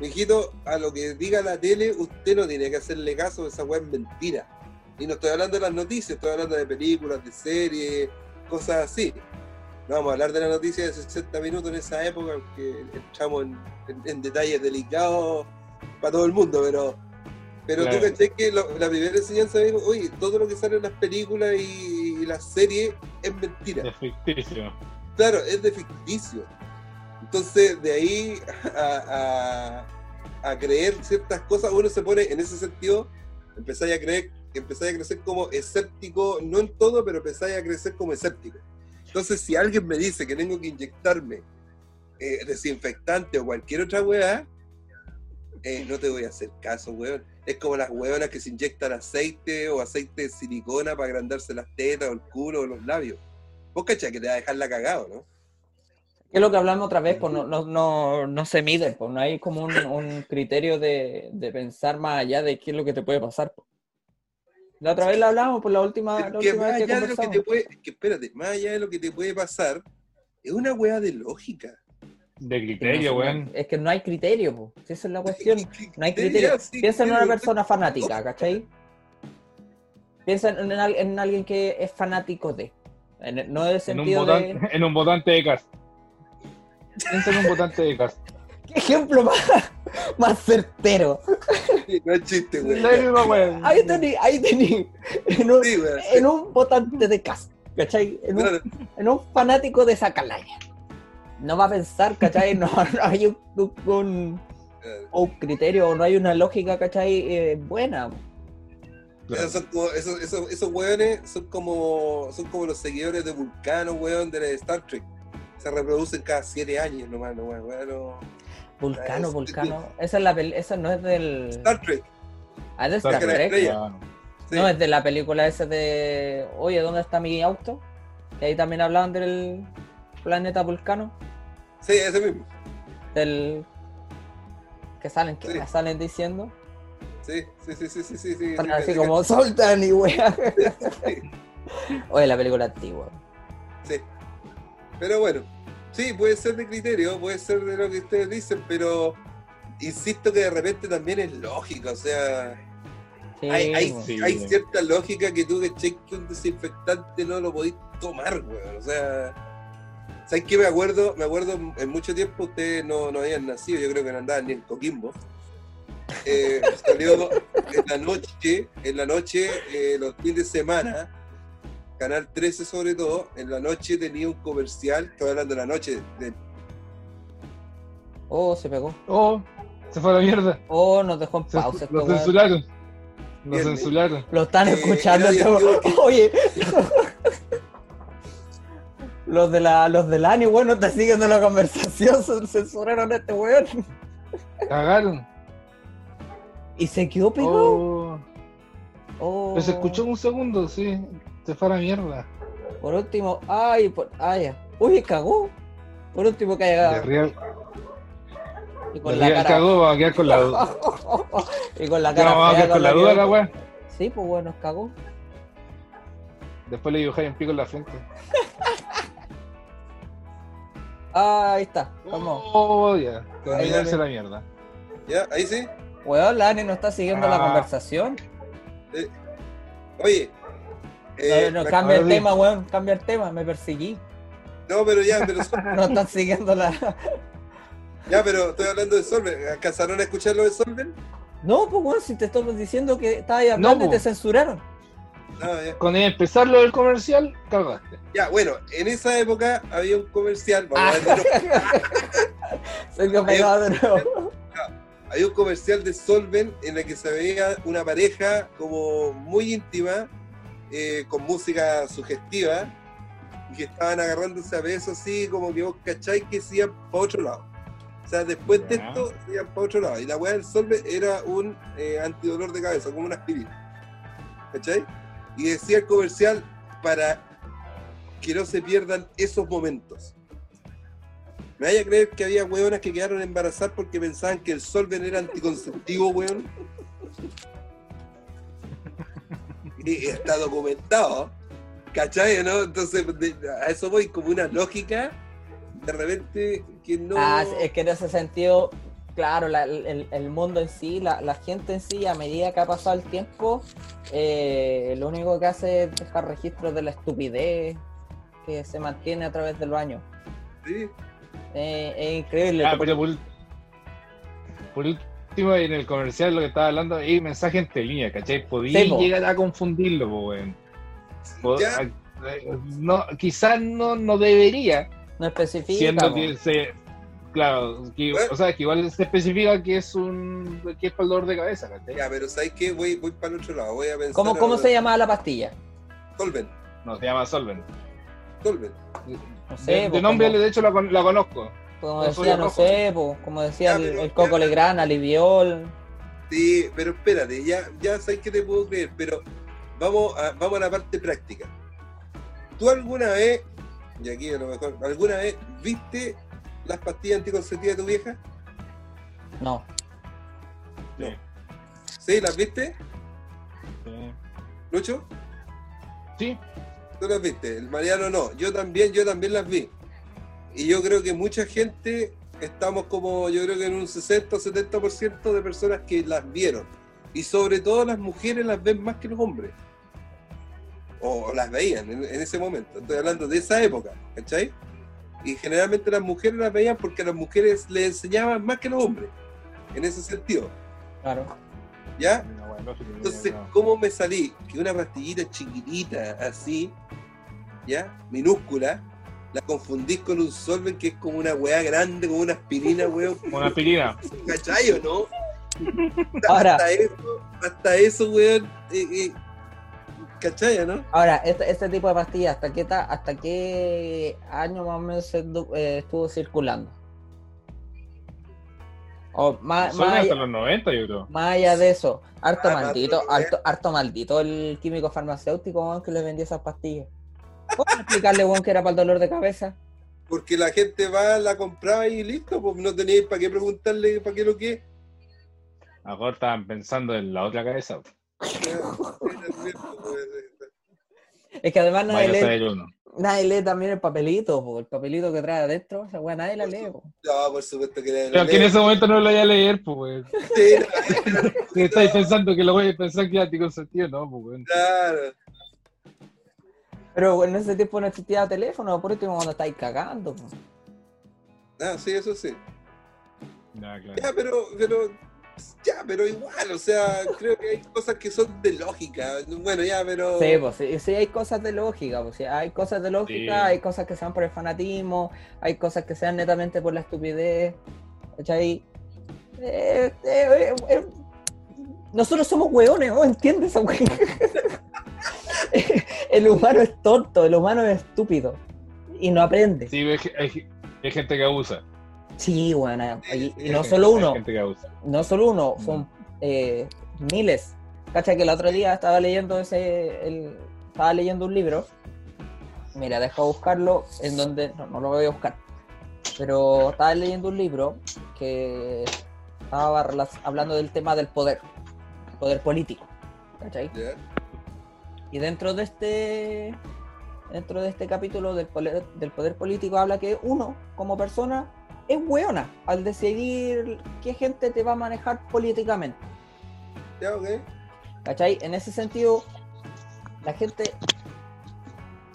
mijito, a lo que diga la tele, usted no tiene que hacerle caso, esa weá es mentira. Y no estoy hablando de las noticias, estoy hablando de películas, de series, cosas así. No vamos a hablar de la noticia de 60 minutos en esa época, porque entramos en, en- en detalles delicados para todo el mundo, pero pero Claro. tú caché que lo- la primera enseñanza dijo, oye, todo lo que sale en las películas y, y las series es mentira. Es ficticio. Claro, es de ficticio. Entonces, de ahí a, a- a creer ciertas cosas, uno se pone, en ese sentido, empezáis a creer, empezáis a crecer como escéptico, no en todo, pero empezáis a crecer como escéptico. Entonces, si alguien me dice que tengo que inyectarme eh, desinfectante o cualquier otra weá, eh, no te voy a hacer caso, weón. Es como las weonas que se inyectan aceite o aceite de silicona para agrandarse las tetas o el culo o los labios. Vos cachai que te va a dejar la cagado, ¿no? Es lo que hablamos otra vez, pues no, no, no, no se mide, pues no hay como un, un criterio de, de pensar más allá de qué es lo que te puede pasar. pues. La otra vez la hablamos por la última, la última más vez que allá de lo que te conversamos. puede, que espérate, más allá de lo que te puede pasar, es una weá de lógica. De no criterio, se- weón. Es que no hay criterio, pues. Esa es la cuestión. No hay criterio. sí, Piensa en una persona fanática, ¿cachai? Piensa en, en al- en alguien que es fanático de. En- no en el En un, sentido de. votante, en un votante de cast. Piensa en un votante de cast. ¿Qué ejemplo más, más certero? Sí, No es chiste, weá. Ahí tení, ahí tení. En un, Sí, en un votante de cast, ¿cachai? En un, en un fanático de esa calaña. No va a pensar, ¿cachai? No, no hay un, un- un criterio o no hay una lógica, ¿cachai? Eh, buena. Esos, son como- esos, esos, esos weones son como, son como los seguidores de Vulcano, weón, de Star Trek. Se reproducen cada siete años nomás, no, weón. weón, no. Vulcano, Es- Vulcano. Esa, es la esa no es del. Star Trek. Ah, es de Star Star Trek. Trek. Claro. Sí. No, es de la película esa de. Oye, ¿dónde está mi auto? Que ahí también hablaban del planeta Vulcano. Sí, ese mismo. Del. Que salen, que Sí. salen diciendo. Sí, sí, sí, sí, sí, sí. sí, Están sí, así sí, como soltan y wea. sí, Oye, la película antigua. sí. Pero bueno, sí, puede ser de criterio, puede ser de lo que ustedes dicen, pero insisto que de repente también es lógico, o sea, Sí, hay, hay. Sí. hay cierta lógica que tú que que un desinfectante no lo podéis tomar, weón. O sea, ¿sabes qué me acuerdo? Me acuerdo en mucho tiempo ustedes no, no habían nacido, yo creo que no andaban ni en Coquimbo. Eh, salió en la noche, en la noche, eh, los fines de semana, Canal 13 sobre todo, en la noche tenía un comercial, estoy hablando de la noche, de, Oh, se pegó. Oh, se fue a la mierda. Oh, nos dejó en Se- pausa. lo este weón. censuraron. Lo censuraron. Lo están Eh, escuchando. este. Oye. Los de la, los del ANI, bueno, están siguiendo la conversación, censuraron a este weón. Cagaron. Y se quedó pegado. Oh. Oh. Escuchó un segundo, sí. Se fue a la mierda. Por último, ay, por, ah, ya. Uy, cagó. Por último que haya. De real, Y de con la real cara. cagó, va a quedar con la duda. y con la cara. vamos a fea quedar con la duda la weá. Sí, pues bueno, cagó. Después le dibujáis un pico en la frente. Ah, ahí está. Vamos. Oh, ya. Ahí Terminarse volvió. la mierda. ¿ya? Ahí sí. Weón, la Ani no está siguiendo la Ah. conversación. Oye. eh, no, no, cambia el tema, weón. Cambia el tema. Me perseguí. no, pero ya, pero, No están siguiendo la. ya, pero estoy hablando de Solven. ¿Alcanzaron a escuchar lo de Solven? No, pues weón, si te estamos diciendo que estabas ahí hablando No, y te po. censuraron. Ah. Con empezar lo del comercial, cagaste. Ya, bueno, en esa época había un comercial, Ah. vamos a ver, pegado de nuevo. había un comercial de Solven en el que se veía una pareja como muy íntima, eh, con música sugestiva, y que estaban agarrándose a besos así, como que vos cacháis que se iban para otro lado. O sea, después de esto se iban para otro lado. Y la weá del Solven era un eh, antidolor de cabeza, como una aspirina. ¿Cachai? Y decía el comercial para que no se pierdan esos momentos. Me vaya a creer que había hueonas que quedaron embarazadas porque pensaban que el solven era anticonceptivo, weón. Y está documentado. ¿Cachai? ¿No? Entonces, a eso voy como una lógica de repente que no. Ah, es que en ese sentido, claro, la- el, el mundo en sí, la, la gente en sí, a medida que ha pasado el tiempo, eh, lo único que hace es dejar registros de la estupidez que se mantiene a través de los años. Sí. Eh, es increíble. Ah, pero por, por último, en el comercial lo que estaba hablando, hay mensaje entre líneas, ¿cachai? Podía Sí, llegar a confundirlo, eh, no, quizás no, no debería, no especifica. siendo que se. Claro, que- Bueno. o sea, que igual se especifica que es un. que es para el dolor de cabeza, ¿cachai? Ya, pero ¿sabes qué? Voy, voy para el otro lado. Voy a pensar. ¿Cómo, ¿Cómo se llamaba la pastilla? Solven. No, se llama Solven. Solven. No sé, De, po, de nombre, como, de hecho, la, la conozco. como no decía, no sé, po, como decía Ya, el, pero- el Coco ya. Legrand, Aliviol. Sí, pero espérate, ya, ya sabes que te puedo creer, pero vamos a, vamos a la parte práctica. ¿Tú alguna vez, y aquí a lo mejor, alguna vez viste las pastillas anticonceptivas de tu vieja? No. Sí. ¿Sí? ¿Las viste? Sí. ¿Lucho? Sí. ¿Tú las viste? El Mariano no. Yo también, yo también las vi. Y yo creo que mucha gente estamos como, yo creo que en un 60 o 70% de personas que las vieron. Y sobre todo las mujeres las ven más que los hombres. O las veían en, en ese momento. Estoy hablando de esa época, ¿cachai? Y generalmente las mujeres las veían porque las mujeres les enseñaban más que los hombres. En ese sentido. Claro. ¿Ya? Entonces, no. ¿cómo me salí? Que una pastillita chiquitita, así, ¿ya? Minúscula, la confundís con un solven que es como una weá grande, como una aspirina, weón. Una aspirina. ¿Cachai o no? Ahora- Hasta eso, hasta eso, weón. eh, eh, ¿Cachai o no? Ahora, este, este tipo de pastillas, ¿hasta qué, ta- ¿hasta qué año más o menos se eh, estuvo circulando? O más, hasta allá, los 90, yo creo. más allá de eso, harto Ah, maldito, harto, harto maldito el químico farmacéutico que le vendía esas pastillas. ¿Cómo explicarle weón, que era para el dolor de cabeza? Porque la gente va, la compraba y listo, pues no teníais para qué preguntarle para qué lo que es. Ahora estaban pensando en la otra cabeza. Es que además nadie lee, nadie lee también el papelito, po, el papelito que trae adentro, esa weá nadie la lee. po. No, por supuesto que era Pero que en ese momento no lo vaya a leer, pues. Sí, no, estáis pensando que lo voy a pensar que es anticonceptivo, no, pues. Claro. Pero en ese tiempo no existía teléfono, por último cuando estáis cagando. po. Ah, sí, eso sí. Ya, claro. Ya, pero, pero Ya, pero igual, o sea, creo que hay cosas que son de lógica. Bueno, ya, pero. Sí, pues sí, sí hay cosas de lógica, pues sí, hay cosas de lógica, Sí. hay cosas que sean por el fanatismo, hay cosas que sean netamente por la estupidez, ¿cachai? Eh, eh, eh, eh, nosotros somos hueones, ¿no? ¿Entiendes? el humano es tonto, el humano es estúpido y no aprende. Sí, Sí, hay, hay- hay gente que abusa. Bueno, y, y Sí, no solo uno, no solo uno, son eh, miles. Cacha que el otro día estaba leyendo ese, el- estaba leyendo un libro. Mira, deja buscarlo en donde, no, no lo voy a buscar. Pero estaba leyendo un libro que estaba hablando del tema del poder, poder político. ¿Cachai? Y dentro de este dentro de este capítulo del poder, del poder político habla que uno, como persona, es weona al decidir qué gente te va a manejar políticamente. Ya, ok. ¿Cachai? En ese sentido, la gente,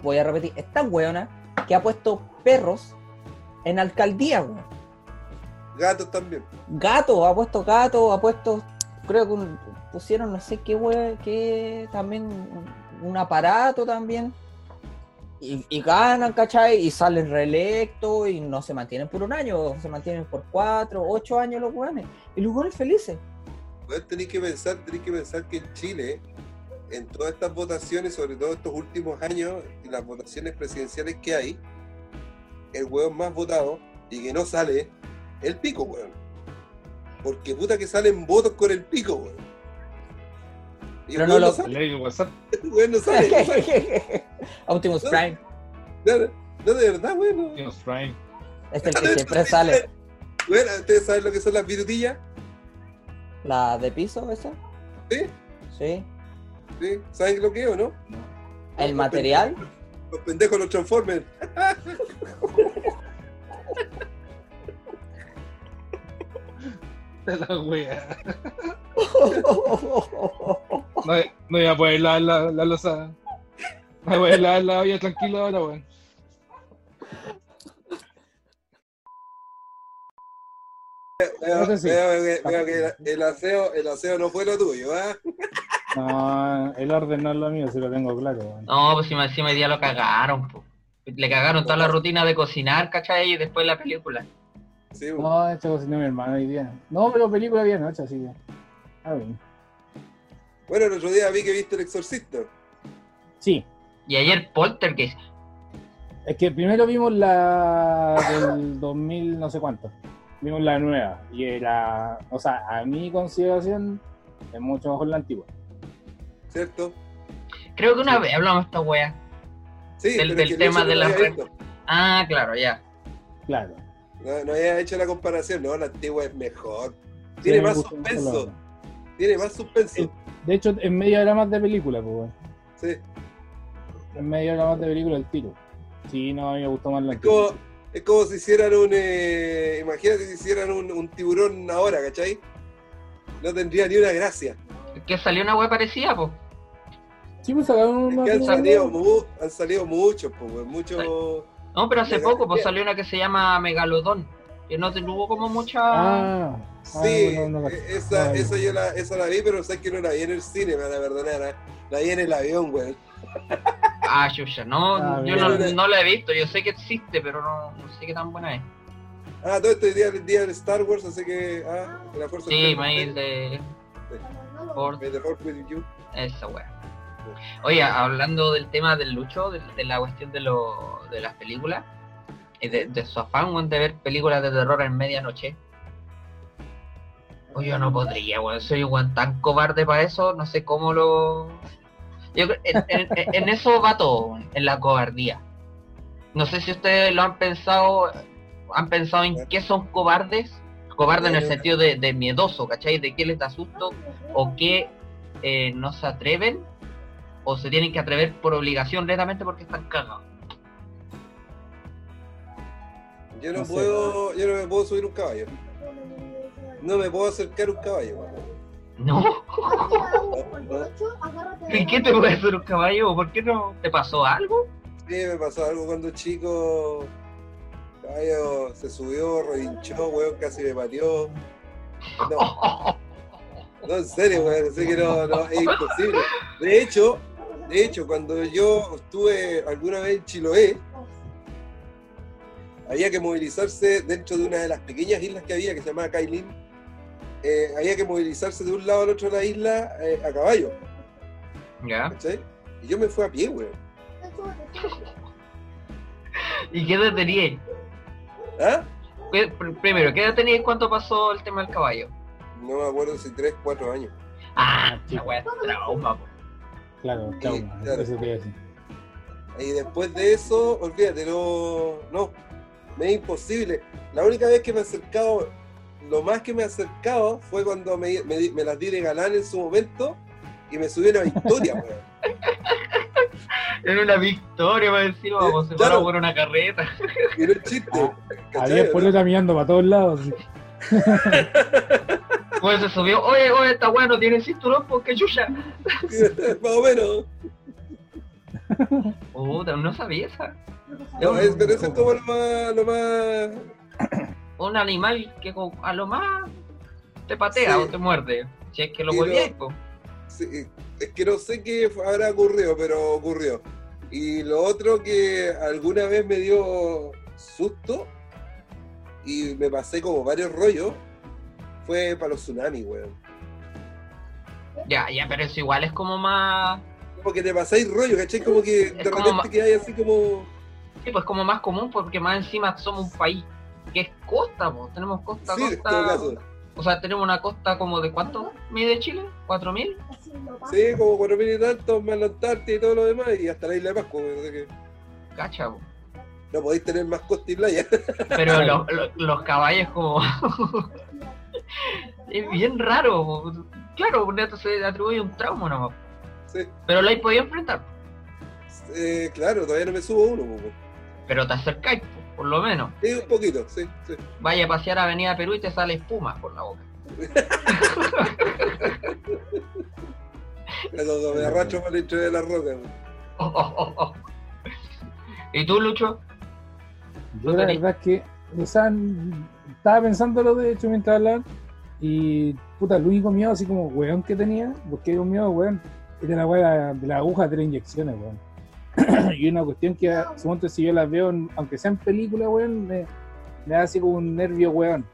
voy a repetir, es tan weona que ha puesto perros en alcaldía, weón. Gatos también. Gato, ha puesto gato, ha puesto, creo que un- pusieron no sé qué we, qué también un, un aparato también. Y, ganan, ¿cachai? Y salen reelectos y no se mantienen por un año, se mantienen por cuatro, ocho años los weones. Y los weones felices. Bueno, tenéis que pensar, tenéis que pensar que en Chile, en todas estas votaciones, sobre todo estos últimos años, y las votaciones presidenciales que hay, el hueón más votado y que no sale, el pico, weón. Porque puta que salen votos con el pico, weón. Pero no lo- de WhatsApp. el weón no sale. Optimus Prime, No, de verdad, weón. Dios Prime. es el que siempre sale. Bueno, ¿ustedes saben lo que son las virutillas? ¿La de piso esa? ¿Sí? Sí. ¿Sí? ¿Saben lo que es o no? ¿El material? Los pendejos los transformen. La wea. No, no iba a poder lavar la, la losa. No voy a lavar la olla tranquilo ahora, weón. Veo, Eso sí. veo que, veo que el aseo, el aseo no fue lo tuyo, ¿ah? No, el orden no es lo mío, si lo tengo claro. weón. No, pues si me encima hoy día lo cagaron, po. Le cagaron toda la rutina de cocinar, ¿cachai? Y después la película. Sí. No, este cocinó mi hermano hoy día. No, pero película bien hecha, así que. Está bien. Bueno, el otro día vi que viste El Exorcista. Sí, Y ayer Poltergeist. es que primero vimos la del 2000, no sé cuánto. Vimos la nueva. Y era. O sea, a mi consideración, es mucho mejor la antigua. ¿Cierto? Creo que una vez hablamos de esta wea. Sí, Del- del tema de no la red. Ah, claro, ya. Claro. No, no había hecho la comparación, no, la antigua es mejor. Tiene más la suspenso. Tiene más suspenso. De hecho, en media hora más de película, pues, weón. Sí. En media hora más de película el tiro. Sí, no, a mí me gustó más la Es como, es como si hicieran un. eh, imagínate si hicieran un, un tiburón ahora, ¿cachai? No tendría ni una gracia. Que salió una wea parecida, po. Sí, pues sacaron Es una que han salido, mu- han salido muchos, pues, weón, muchos. No, pero hace poco pues salió una que se llama Megalodón. Que no tuvo como mucha. Ah, Sí, ah, no, no, no, eh, esa, no, esa yo la, esa la vi, pero sé que no la vi en el cine, me van a perdonar. ¿eh? La vi en el avión, güey. Ah, chucha, no, Ah, yo bien. no, no la he visto. Yo sé que existe, pero no, no sé qué tan buena es. Ah, todo este día el día del Star Wars, así que. Ah, la fuerza. Sí, mail de. Ford, May the be with you. esa wea. Oye, hablando del tema del Lucho, de, de la cuestión de, lo, de las películas, de, de su afán de ver películas de terror en medianoche. Oye, yo no podría, weón. Soy weón tan cobarde para eso, no sé cómo lo. Yo en, en- en eso va todo, en la cobardía. No sé si ustedes lo han pensado, han pensado en qué son cobardes. Cobarde en el sentido de, de miedoso, ¿cachai? De qué les da susto o qué eh, no se atreven o se tienen que atrever por obligación netamente porque están cagados. Yo no, No sé. puedo, yo no me puedo subir un caballo. No me puedo acercar un caballo, weón. No. ¿y qué te puede hacer un caballo? ¿Por qué no te pasó algo? Sí, me pasó algo cuando chico. El caballo se subió, relinchó, weón, casi me pateó. No, No, en serio, weón, así que no, no, es imposible. De hecho, de hecho, cuando yo estuve alguna vez en Chiloé, había que movilizarse dentro de una de las pequeñas islas que había, que se llamaba Kailin. Eh, había que movilizarse de un lado al otro de la isla eh, a caballo, ¿Ya? ¿cachai? Y yo me fui a pie, weón. ¿Y qué edad teníais? ¿Ah? ¿Qué- pr- Primero, ¿qué edad teníais cuando pasó el tema del caballo? No me acuerdo si 3, 4 años. Ah, sí. la weá trauma, po. Claro, trauma, claro. eso decir. Y después de eso, olvídate, no, no, me es imposible. La única vez que me he acercado, lo más que me he acercado fue cuando me, me las di de galán en su momento y me subí a una victoria, weón. Era una victoria, para decir, vamos, se Claro. paró por una carreta. Y no es chiste. Ah, ¿cachai, Había no? poleta mirando para todos lados. Pues se subió, oye, oye, esta weá no tiene cinturón, porque chucha. Más o menos. Puta, no sabía esa. No, es, pero eso es como lo más, lo más. Un animal que a lo más te patea Sí. o te muerde. Si es que lo po. sí, es que no sé qué habrá ocurrido, pero ocurrió. Y lo otro que alguna vez me dio susto y me pasé como varios rollos fue para los tsunamis, weón. Ya, ya, pero eso igual es como más. Como que te pasáis rollo, ¿cachai? Como que de Es como repente ma- que hay así como. Sí, pues como más común, porque más encima somos un país que es costa, pues. Tenemos costa, Sí, costa. O sea, tenemos una costa como de cuánto mide Chile? ¿4000? Sí, como cuatro mil y tantos, más la Antártida y todo lo demás, y hasta la isla de Pascua, weón, así que Cacha, po. no podéis tener más costa y playa. Pero los, los- los caballos como... es bien raro. po. Claro, esto se atribuye un trauma nomás. Sí. Pero lo hay podido enfrentar. Eh, claro, todavía no me subo uno, po, weón. Pero te acercáis, po, por lo menos. Sí, un poquito, sí, sí. Vaya a pasear a Avenida Perú y te sale espuma por la boca. Cuando me arrastro para dentro de la roca, weón. Oh, oh, oh, oh. ¿Y tú, Lucho? Yo la verdad es que, o sea, estaba pensando lo de hecho mientras hablaban y puta, el único miedo así como weón que tenía, porque era un miedo weón, era la weá de la aguja de las inyecciones, weón. y una cuestión que, suponte si yo las veo, en- aunque sea en película, weón, me, me da así como un nervio, weón.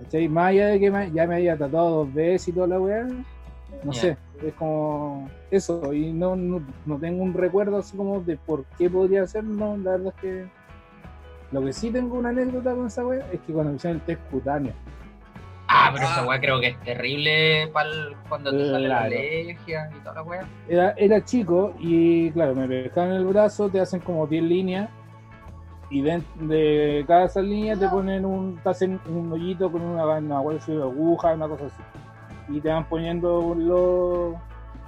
¿Cachai? Más allá de que me- ya me haya tratado dos veces y toda la weá, no sé, es como eso, y no, no, no tengo un recuerdo así como de por qué podría ser, no, la verdad es que lo que sí tengo una anécdota con esa wea es que cuando me hicieron el test cutáneo, Ah, pero esa Ah. weá creo que es terrible pa'l- cuando te sale la alergia y toda la weá. era, era chico y claro, me pescaban el brazo, te hacen como 10 líneas y de, de cada esas líneas te ponen un, te hacen un hoyito con una, una, de aguja, una cosa así. Y te van poniendo los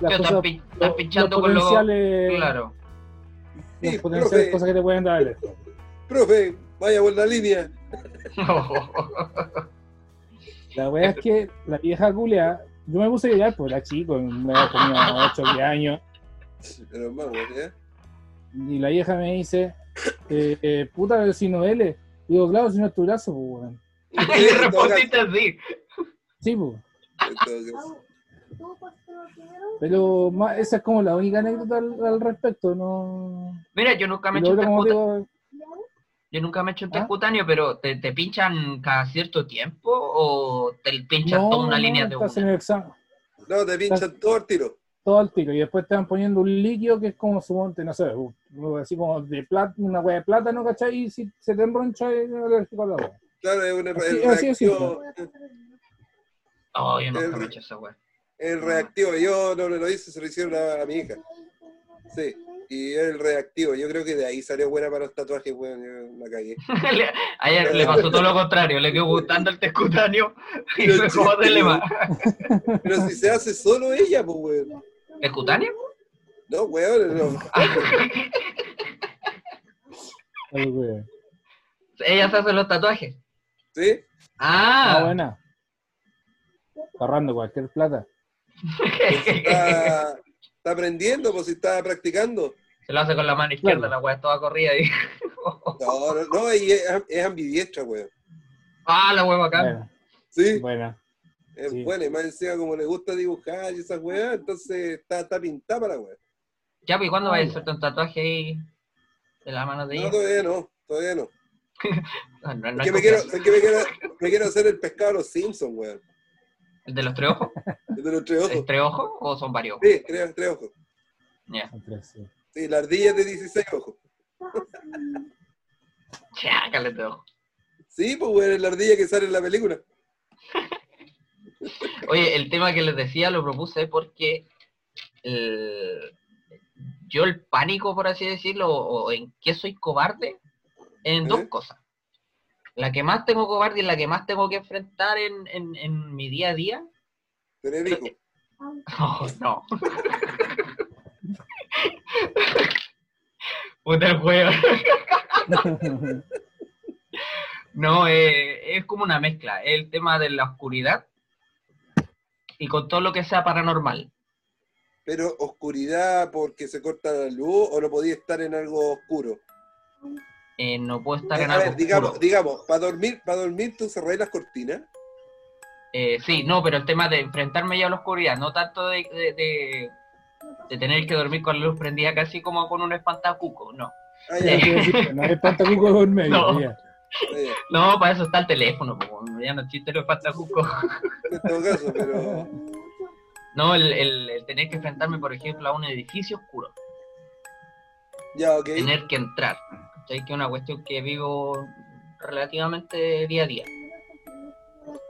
las cosas, los- pinchando los con los... potenciales, Claro. las Sí, potenciales profe. cosas que te pueden dar el. Profe, vaya por la línea. La wea es que la vieja culia, yo me puse a llorar porque era chico, me había comido 8 o 10 años, Pero más, weón, ¿ya? y la vieja me dice, eh, eh, puta, si no duele. Digo, claro, si no es tu brazo, pues, weón. y le respondiste así. Sí, pues. Caso. Pero ma- esa es como la única anécdota al, al respecto, no. Mira, yo nunca me he hecho como digo, Yo nunca me he hecho un test ¿Ah? cutáneo, pero ¿te, te pinchan cada cierto tiempo o te pinchan no, toda una no, línea de una? el examen No, te pinchan todo al tiro. todo al tiro y después te van poniendo un líquido que es como su monte, no sé, u- u- así como de plata, una hueá de plátano, ¿cachai? Y si se te enroncha es alérgico a la hueá. Claro, es un Así- el así es reactivo. Oh, yo nunca El- me he hecho esa weá. El reactivo. Yo no lo hice, se lo hicieron a, a mi hija. Sí. Y el reactivo. Yo creo que de ahí salió buena para los tatuajes, weón. Yo la cagué. Le- A ella le pasó todo lo contrario, le quedó gustando el test cutáneo y Pero fue como más. Pero si se hace solo ella, pues, weón. ¿Es cutáneo? No, weón. No. Ella se hace los tatuajes. ¿Sí? Ah, Ah, buena. Ahorrando cualquier plata. Está, está aprendiendo, pues si está practicando. se lo hace con la mano izquierda, Claro. la weá es toda corrida ahí. No, no, no y es, es ambidiestra, weón. Ah, la weá bacán. Buena, Sí. buena. Es Sí. buena, y más encima como le gusta dibujar y esas weas, entonces está, está pintada para la wea. Ya, pues, ¿y ¿cuándo Ah, vais a hacerte un tatuaje ahí de la mano de No, ella? todavía no, todavía no. No, no, no Es que me quiero, confianza. es que me quiero, me quiero hacer el pescado de los Simpsons, weón. ¿El de los tres ojos? De los tres ojos. ¿Es tres ojos o son varios? Sí, tres, tres ojos. Ya. Tres, sí. Sí, la ardilla es de 16 ojos. Chácale de ojos. Sí, pues weón, es la ardilla que sale en la película. Oye, el tema que les decía lo propuse porque el- yo el pánico, por así decirlo, o en qué soy cobarde, en dos ¿Eh? cosas. La que más tengo cobarde y la que más tengo que enfrentar en, en- en mi día a día. Tener hijos. No, no. Puta el juego. No, eh, es como una mezcla. El tema de la oscuridad y con todo lo que sea paranormal. Pero oscuridad porque se corta la luz o no podía estar en algo oscuro. Eh, no puedo estar Eh, en a algo ver, digamos, oscuro. digamos, para dormir, para dormir tú cerrás las cortinas. Eh, sí, no, pero el tema de enfrentarme ya a la oscuridad, no tanto de, de, de- de tener que dormir con la luz prendida casi como con un espantacuco, no. Ah, Ya, decir, no hay espantacuco por medio. No. ya. No, para eso está el teléfono, po, ya no existe el espantacuco. en todo caso, pero No, el, el- el tener que enfrentarme, por ejemplo, a un edificio oscuro, ya, ok. tener que entrar, ¿cachai? que es una cuestión que vivo relativamente día a día.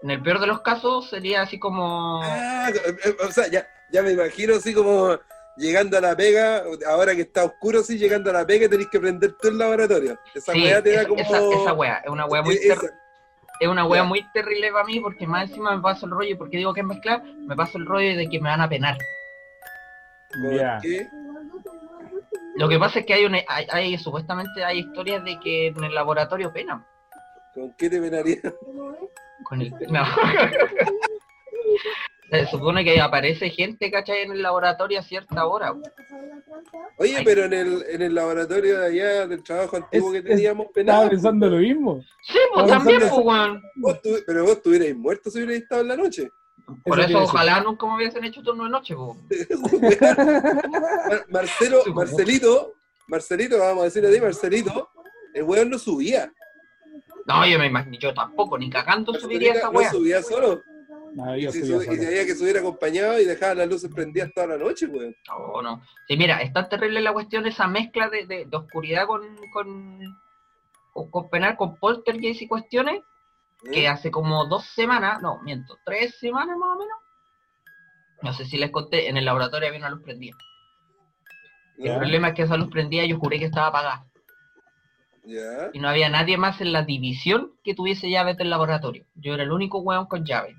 En el peor de los casos sería así como... Ah, eh, eh, o sea, ya, ya me imagino así como llegando a la pega, ahora que está oscuro, sí, llegando a la pega tenés que prender tú el laboratorio. Esa Sí, weá te da como. esa, esa wea, es una wea muy, Eh, ter- esa- es una Ya. muy terrible para mí porque más encima me paso el rollo, porque digo que es mezclar, me paso el rollo de que me van a penar. ¿por Ya. qué? Lo que pasa es que hay, una, hay, hay- supuestamente hay historias de que en el laboratorio penan. ¿Con qué te penaría? Con el no. Se supone que aparece gente, ¿cachai? En el laboratorio a cierta hora. Oye, Ay. pero en el, en el laboratorio de allá del trabajo antiguo Es- que teníamos Estaba penado, pensando lo mismo. Sí, pues también, pues, weón. pero vos estuvierais muerto si hubierais estado en la noche. Por Eso eso, decir. ojalá nunca me hubiesen hecho turno de noche, pues. Mar- Marcelo, pues. Marcelito, Marcelito, vamos a decirle a ti, Marcelito, el weón no subía. No, yo me imagino, yo tampoco, ni cagando subiría esa no wea. subía solo. No, Y si, subía y que subir acompañado y dejaba las luces prendidas toda la noche, weón. No, no. Sí, mira, es tan terrible la cuestión, esa mezcla de, de- de oscuridad con, con, con, con penal, con poltergeist y cuestiones, que ¿Eh? hace como dos semanas, no, miento, tres semanas más o menos. No sé si les conté, en el laboratorio había una luz prendida. El problema es que esa luz prendida yo juré que estaba apagada. Y no había nadie más en la división que tuviese llaves del laboratorio. Yo era el único weón con llave.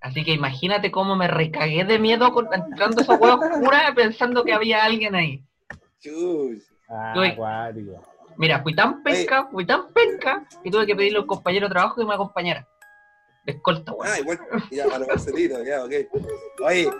Así que imagínate cómo me recagué de miedo con, entrando a esa hueá oscura pensando que había alguien ahí. Ah. Mira, fui tan penca, fui tan penca, que tuve que pedirle a un compañero de trabajo que me acompañara. De escolta, weón. Ah, igual. Ya, a los Marcelito, ya, ok. Oye,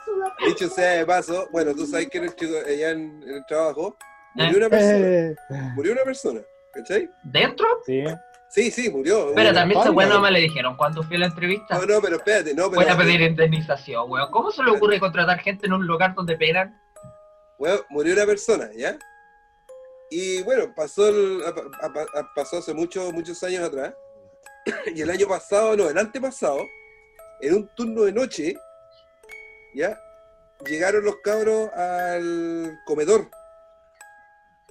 dicho sea de paso, bueno, tú sabes que en el, chico- allá en, en el trabajo murió una persona. Murió una persona, ¿cachai? ¿Dentro? sí. Sí, sí, murió. Pero también ese weón no me le dijeron cuando fui a la entrevista. No, no, pero espérate, no, pero. Voy a pedir indemnización, weón. ¿Cómo se le ocurre contratar gente en un lugar donde pegan? Weón, murió una persona, ¿ya? Y bueno, pasó, el- a- a- a- pasó hace muchos, muchos años atrás. Y el año pasado, no, el antepasado, en un turno de noche, ¿ya? Llegaron los cabros al comedor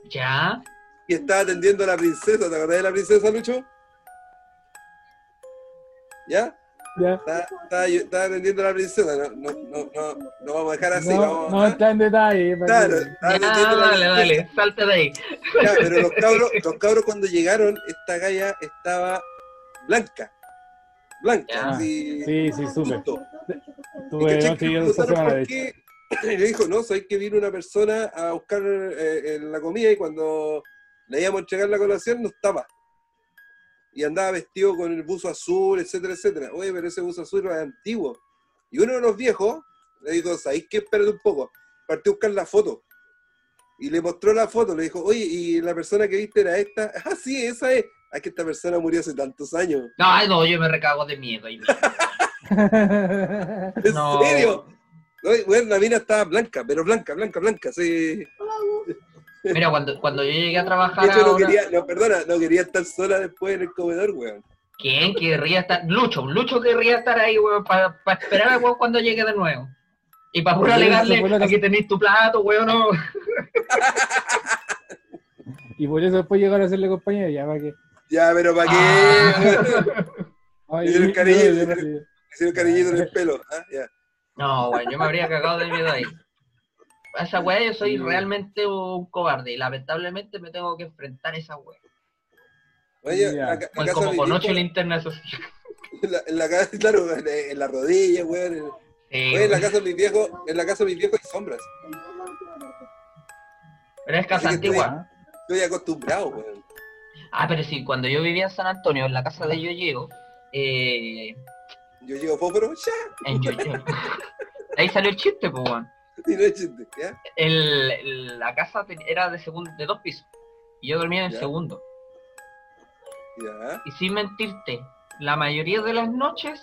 Ya. y estaba atendiendo a la princesa. ¿Te acordás de la princesa, Lucho? ¿Ya? Ya. Estaba, atendiendo a la princesa. No, no, no, no, no vamos a dejar así. No, vamos, no está en detalle. Claro, estaba Ya, atendiendo a la dale, dale, salte de ahí. Ya, pero los cabros, los cabros cuando llegaron, esta galla estaba blanca. Blanca, Ya. así. Sí, sí. Y Tuve cachai noche que y le esta semana, de por hecho. qué. Y le dijo, no, sabes que vino una persona a buscar eh, la comida y cuando le íbamos a entregar la colación no estaba. Y andaba vestido con el buzo azul, etcétera, etcétera. Oye, pero ese buzo azul es antiguo. Y uno de los viejos le dijo, ¿sabéis qué? Espérate un poco. Partió a buscar la foto. Y le mostró la foto, le dijo, oye, ¿y la persona que viste era esta? Ah, sí, esa es. Ah, que esta persona murió hace tantos años. No, no, yo me recago de miedo. ahí. ¿En No. serio? Bueno, la mina estaba blanca, pero blanca, blanca, blanca, sí. Mira, cuando, cuando yo llegué a De trabajar hecho, no quería, no, perdona, no quería estar sola después en el comedor, weón. ¿quién querría estar? Lucho, Lucho querría estar ahí, weón, para esperar al weón cuando llegue de nuevo. Y para Pues, alegarle, aquí tenéis tu plato, weón, no. Y por eso después llegar a hacerle compañía, ya para que. Ya, pero ¿para qué? Ah. Ay, Y el Hicieron cariñito en el pelo. Ah, ya. No, weón, yo me habría cagado de miedo ahí. A esa weá yo soy realmente un cobarde y lamentablemente me tengo que enfrentar a esa weá. Oye, acá, Pues acá como con ocho linternas social. en la, en la casa, claro, en, en la rodilla, weón. en- Sí, en la casa de mis viejos, en la casa de mis viejos hay sombras. Pero es casa Así antigua. Estoy acostumbrado, weón. Ah, pero sí, cuando yo vivía en San Antonio, en la casa de Yoyeo, eh, Yo llego fósforo, ya, en ahí salió el chiste, pues, weón. y no es chiste, ¿ya? El, el- la casa era de, segundo, de dos pisos y yo dormía en el Ya. segundo. Ya. Y sin mentirte, la mayoría de las noches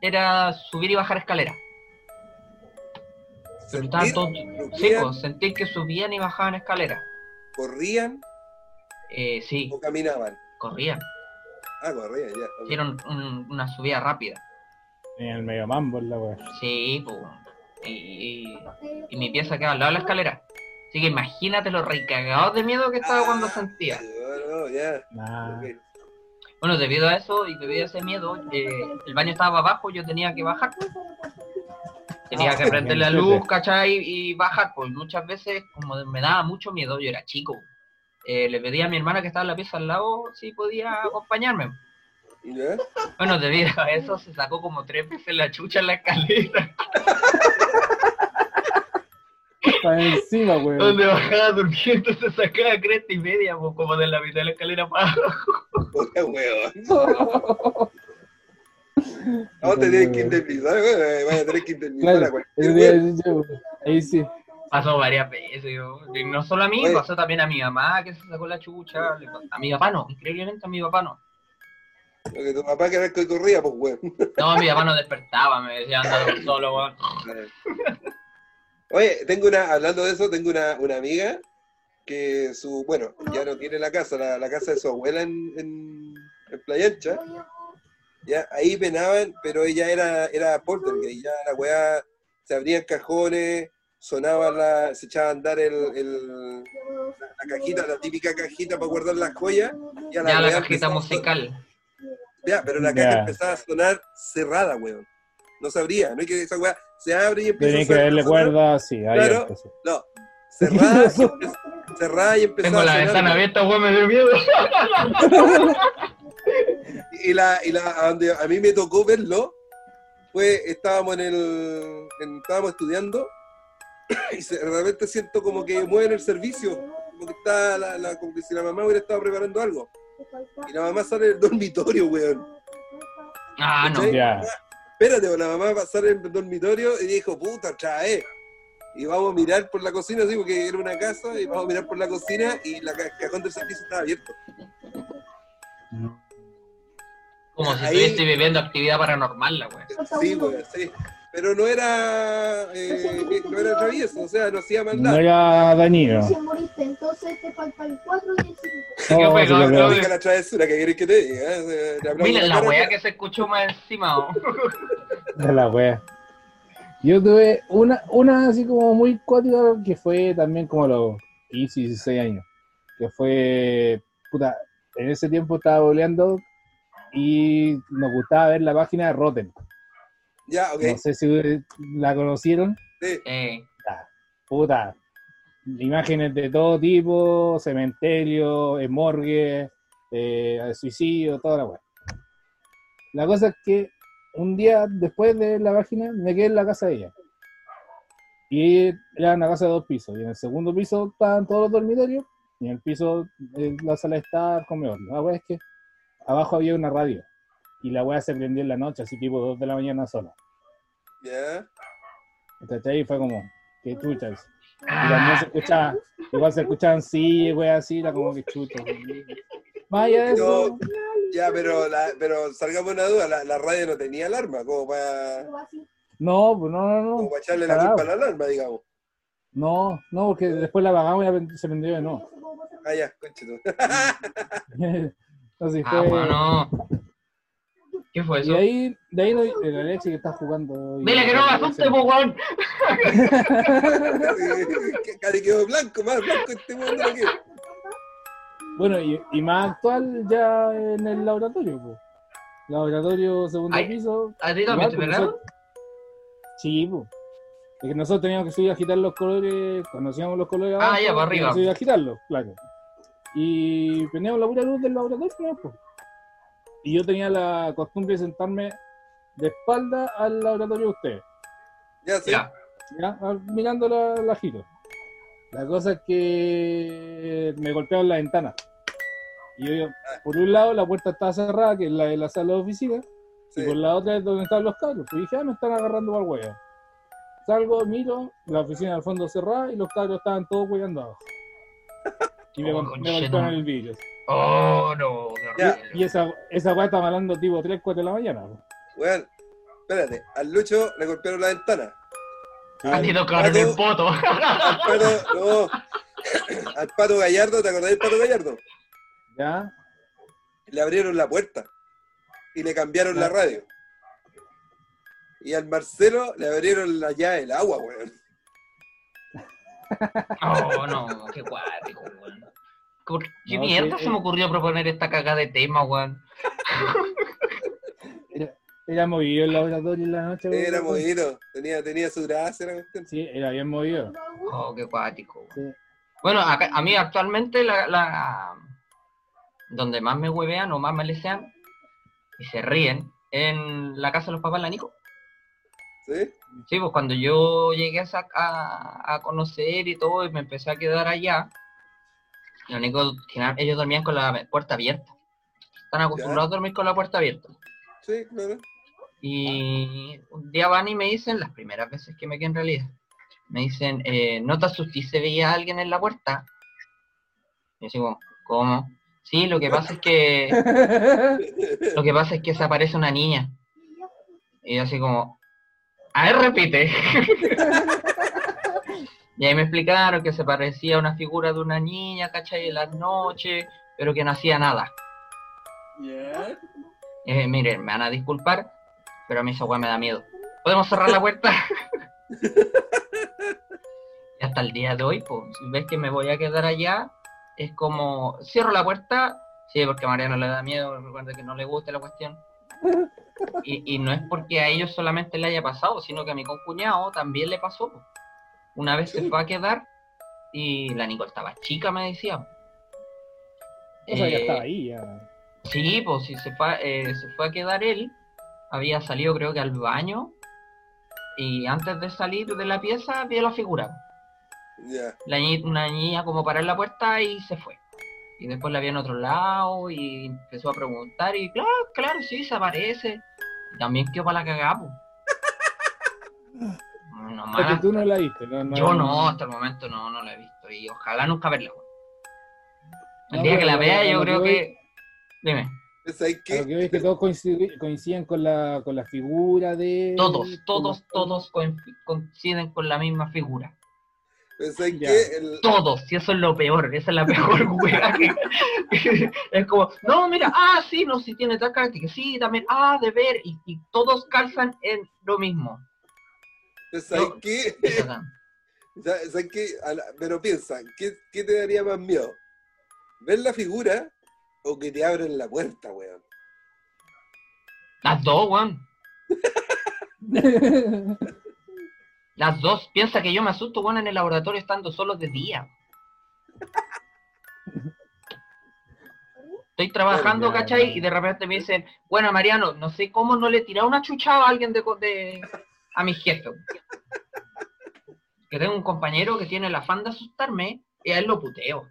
era subir y bajar escaleras. Pero estaban todos secos, sentir que subían y bajaban escaleras. corrían Eh, sí, o caminaban. corrían. Ah, corrían, ya. Hicieron un- una subida rápida. En el medio mambo, la wea. Sí, pues. Y, y- y mi pieza quedaba al lado de la escalera. Así que imagínate lo recagados de miedo que estaba cuando sentía. No, no. Nah. Bueno, debido a eso y debido a ese miedo, eh, el baño estaba abajo, yo tenía que bajar. Tenía Ah, que prender la luz, ¿cachai? Y bajar, pues muchas veces, como me daba mucho miedo, yo era chico. eh, le pedí a mi hermana que estaba en la pieza al lado si podía acompañarme. ¿Ya? Bueno, debido a eso se sacó como tres veces la chucha en la escalera, Está encima, weón. donde bajaba durmiendo se sacaba cresta y media, pues, como de la mitad de la escalera para abajo. Puta, weón. Vamos a tener que indemnizar, weón. Vaya a tener que indemnizar a Claro, cualquier weón. yo- ahí sí. Pasó varias veces, yo. Y no solo a mí, Oye. pasó también a mi mamá que se sacó la chucha. A mi papá no, increíblemente a mi papá no. Porque tu papá que era el que corría, pues, weón. No, mi papá no despertaba, me decía andando solo, weón. Oye, tengo una, hablando de eso, tengo una, una amiga que su, bueno, ya no tiene la casa, la, la casa de su abuela en, en, en Playa Ancha. Ya, ahí penaban, pero ella era, era poltergeist, ya la weá, se abrían cajones, sonaba la, se echaba a andar el, el- la, la cajita, la típica cajita para guardar las joyas. Y a Ya la cajita musical. Ya, pero la caja Ya. empezaba a sonar cerrada, weón. No se abría, no hay que esa weá se abre y empieza Tenía a que sonar- darle cuerda, sí, ahí Claro. empezó. No, cerrada, y empe- cerrada y empezaba Tengo la a sonar. ventana abierta, weón, me dio miedo. Y la, y la, a donde a mí me tocó verlo, fue, estábamos en el, en- estábamos estudiando, y se- de repente siento como que mueven el servicio, como que está la, la- como que si la mamá hubiera estado preparando algo. Y la mamá sale del dormitorio, weón. Ah, no. Espérate, weón, la mamá va a salir del dormitorio y dijo, puta, trae. Y vamos a mirar por la cocina, así, porque era una casa, y vamos a mirar por la cocina y la ca- cajón del servicio estaba abierto. Como si Ahí- estuviese viviendo actividad paranormal, la weón. Sí, weón, sí. Pero no era, eh, no era travieso, o sea, no hacía maldad. No era dañino. Si moriste, entonces te falta el 4 y el 5. ¿Qué Oh, fue, sí, cabrón? lo- Diga la travesura que querés que te diga. ¿eh? Mira la weá que se escuchó más encima. De la wea. Yo tuve una, una así como muy cuática que fue también como a los 15, 16 años. Que fue, puta, en ese tiempo estaba boleando y nos gustaba ver la página de Rotten. Ya, ok. No sé si la conocieron. Sí. Eh, Puta, imágenes de todo tipo, cementerio, eh, morgue, eh, suicidio, toda la weá. La cosa es que un día después de la página me quedé en la casa de ella. Y era una casa de dos pisos. Y en el segundo piso estaban todos los dormitorios. Y en el piso, eh, la sala de estar, comedor. La weá es que abajo había una radio. Y la weá se prendió en la noche, así tipo 2 de la mañana sola. Ya. ¿Cachai? Y fue como, qué chuchas. Y también se escuchaba, igual se escuchaban sí, wey, así, era como que allá de eso, Ya, pero, la, pero salgamos de una duda, la, la radio no tenía alarma, como para, No, pues no, no, como no. para echarle la culpa a la alarma, digamos. No, no, porque después la pagamos y la- se vendió de nuevo. Ah, ya, conchito. Así Ah, fue. bueno. ¿Qué fue Y eso? ahí, de ahí no- el Alexi que está jugando. y- Dile que no me asuste, po, weón. Cari quedó blanco, más blanco este mundo que. Bueno, y, y más actual ya en el laboratorio, pues. Laboratorio segundo Ay, piso. ¿A ti también te pegaron? Sí, pues. Es que nosotros teníamos que subir a agitar los colores, conocíamos los colores Ah, abajo, ya, para teníamos arriba. que subir a agitarlos, claro. Y teníamos la pura luz del laboratorio, pues. Y yo tenía la costumbre de sentarme de espalda al laboratorio de ustedes. Ya, sí. Ya. ¿ya? Ah, mirando la, la giro. La cosa es que me golpearon la ventana. Y yo, por un lado, la puerta estaba cerrada, que es la de la sala de oficina, sí. y por la otra es donde estaban los cabros. Pues dije, ah, me están agarrando para hueá. Salgo, miro, la oficina al fondo cerrada y los cabros estaban todos hueando abajo. Y me, Oh, me golpearon el vidrio. Oh, no. Ya. Y esa, esa weá estaba hablando tipo 3, 4 de la mañana. Weón, espérate, al Lucho le golpearon la ventana. A ti tocaron el poto. Al pato, no. Al pato Gallardo, ¿te acordás del pato Gallardo? ¿Ya? Le abrieron la puerta y le cambiaron la radio. Y al Marcelo le abrieron la llave del agua, weón. Oh, no, qué cuático, weón. ¿Por ¿Qué No, mierda sí, se me eh. ocurrió proponer esta cagada de tema, weón? Era, era movido el laboratorio en la noche. weón. Era movido, tenía, tenía su gracia cuestión. Sí, era bien movido. Oh, qué cuático. weón. Sí. Bueno, acá- a mí actualmente la, la- donde más me huevean o más me lesean y se ríen en la casa de los papás la Nico. ¿Sí? Sí, pues cuando yo llegué a, a, a conocer y todo y me empecé a quedar allá, la Nico, general- ellos dormían con la puerta abierta. Están acostumbrados a dormir con la puerta abierta. Sí, claro. Y un día van y me dicen, las primeras veces que me quedé en realidad, me dicen, eh, ¿no te asusté? ¿Se veía alguien en la puerta? Y yo digo, ¿cómo? Sí, lo que pasa es que lo que pasa es que se aparece una niña. Y yo así como, a ver, repite. y ahí me explicaron que se parecía a una figura de una niña, ¿cachai? En las noches, pero que no hacía nada. Eh, miren, me van a disculpar, pero a mí esa weá me da miedo. ¿Podemos cerrar la puerta? y hasta el día de hoy, pues, si ves que me voy a quedar allá, es como, cierro la puerta, sí, porque a Mariano le da miedo, recuerda que no le gusta la cuestión. Y, y no es porque a ellos solamente le haya pasado, sino que a mi concuñado también le pasó. Una vez se fue a quedar y la Nicole estaba chica, me decía. O sea, ya Eh, estaba ahí, ya. Sí, pues sí, se fue, eh, se fue a quedar él. Había salido creo que al baño. Y antes de salir de la pieza vio la figura. La una niña como para en la puerta y se fue. Y después la vio en otro lado y empezó a preguntar y claro, claro, sí, se aparece. Y también quedó para la cagada, po. No, Es que mala. tú no la viste, no, no- Yo no, hasta el momento no, no la he visto. Y ojalá nunca verla. El día que la vea, yo creo que. Dime. ¿Es ahí A que? Lo que veo es que todos coinciden, coinciden con, la, con la figura de. Todos, todos, todos coin- coinciden con la misma figura. Todos, y eso es lo peor, esa es la peor wea es como, no, mira, ah, sí, no, sí tiene tal característica, sí, también, ah, de ver, y, y todos calzan en lo mismo. ¿Es ahí No. sacan, ¿Sabes la- Pero piensa, ¿qué, ¿qué te daría más miedo? ¿Ver la figura o que te abren la puerta, weón? Las dos, weón, las dos. Piensa que yo me asusto, weón, en el laboratorio estando solo de día. Estoy trabajando, ¿cachai? Y de repente me dicen, bueno, Mariano, no sé cómo no le tiré una chuchada a alguien de a mi jefe. Que tengo un compañero que tiene el afán de asustarme y a él lo puteo.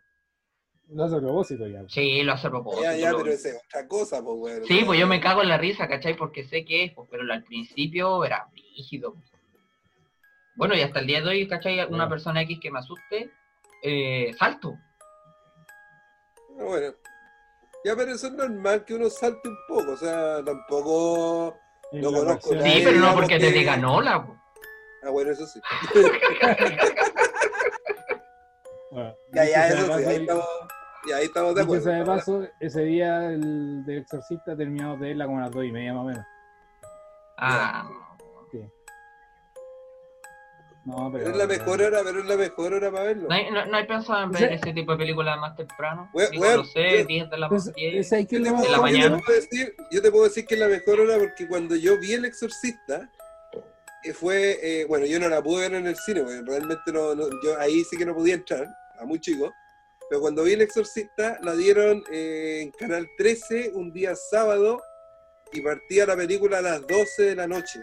No hace propósito ya. Sí, lo hace a propósito. Ya, ya, lo- pero esa es otra cosa, pues, weón. Sí, pues yo me cago en la risa, ¿cachai? Porque sé que es, pues, pero al principio era rígido. Bueno, y hasta el día de hoy, ¿cachai? Una persona X que me asuste, eh, salto. Bueno, Ya, pero eso es normal que uno salte un poco, o sea, tampoco... No conozco. Sí, pero no porque te digan hola. Ah, bueno, eso sí. Bueno, Ya, ya, eso sí, ahí estamos, ya, ahí estamos de acuerdo. de paso, ese día el del exorcista terminamos de verla como a las dos y media más o menos. Ah, No, pero, Pero es la mejor hora, pero es la mejor hora para verlo. ¿no hay, no, no hay pensado en ver ese tipo de películas más temprano? We- Digo, no sé, yo- 10 de la Pues, 10. esa hay que Yo de la yo te mañana. puedo decir, yo te puedo decir que es la mejor hora porque cuando yo vi El Exorcista, eh, fue, eh, bueno, yo no la pude ver en el cine, porque realmente no, no- yo ahí sí que no podía entrar, a muy chico, pero cuando vi El Exorcista la dieron eh, en Canal 13 un día sábado y partía la película a las 12 de la noche.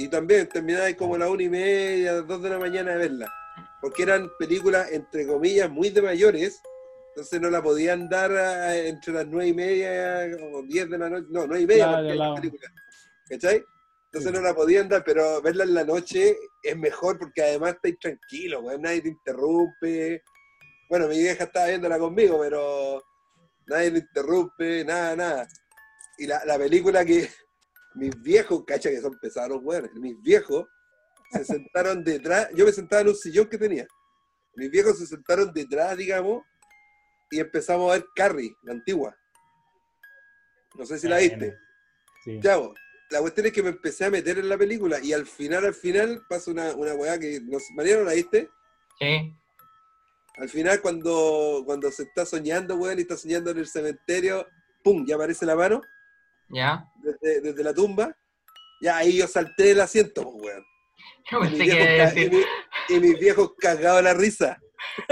Y también terminaba como a las una y media, dos de la mañana de verla, porque eran películas entre comillas muy de mayores, entonces no la podían dar a- entre las nueve y media o diez de la noche. No, nueve y media Claro, porque hay claro. película. ¿Cachai? Entonces Sí. no la podían dar, pero verla en la noche es mejor porque además estáis tranquilo, weón, nadie te interrumpe. Bueno, mi vieja estaba viéndola conmigo, pero nadie le interrumpe, nada, nada. Y la, la película que mis viejos, cacha que son pesados los weones, mis viejos se sentaron detrás, yo me sentaba en un sillón que tenía. Mis viejos se sentaron detrás, digamos, y empezamos a ver Carrie, la antigua. No sé si la viste. Sí. Ya, vos, la cuestión es que me empecé a meter en la película y al final, al final, pasa una, una weá que. No, sé, María, ¿no la viste? Sí. Al final, cuando, cuando se está soñando, weón, y está soñando en el cementerio, ¡pum! Ya aparece la mano ¿Ya? desde, desde la tumba. Ya ahí yo salté del asiento, pues, weón. Yo Y mis pensé que y decir. mi- y mis viejos cagados de la risa.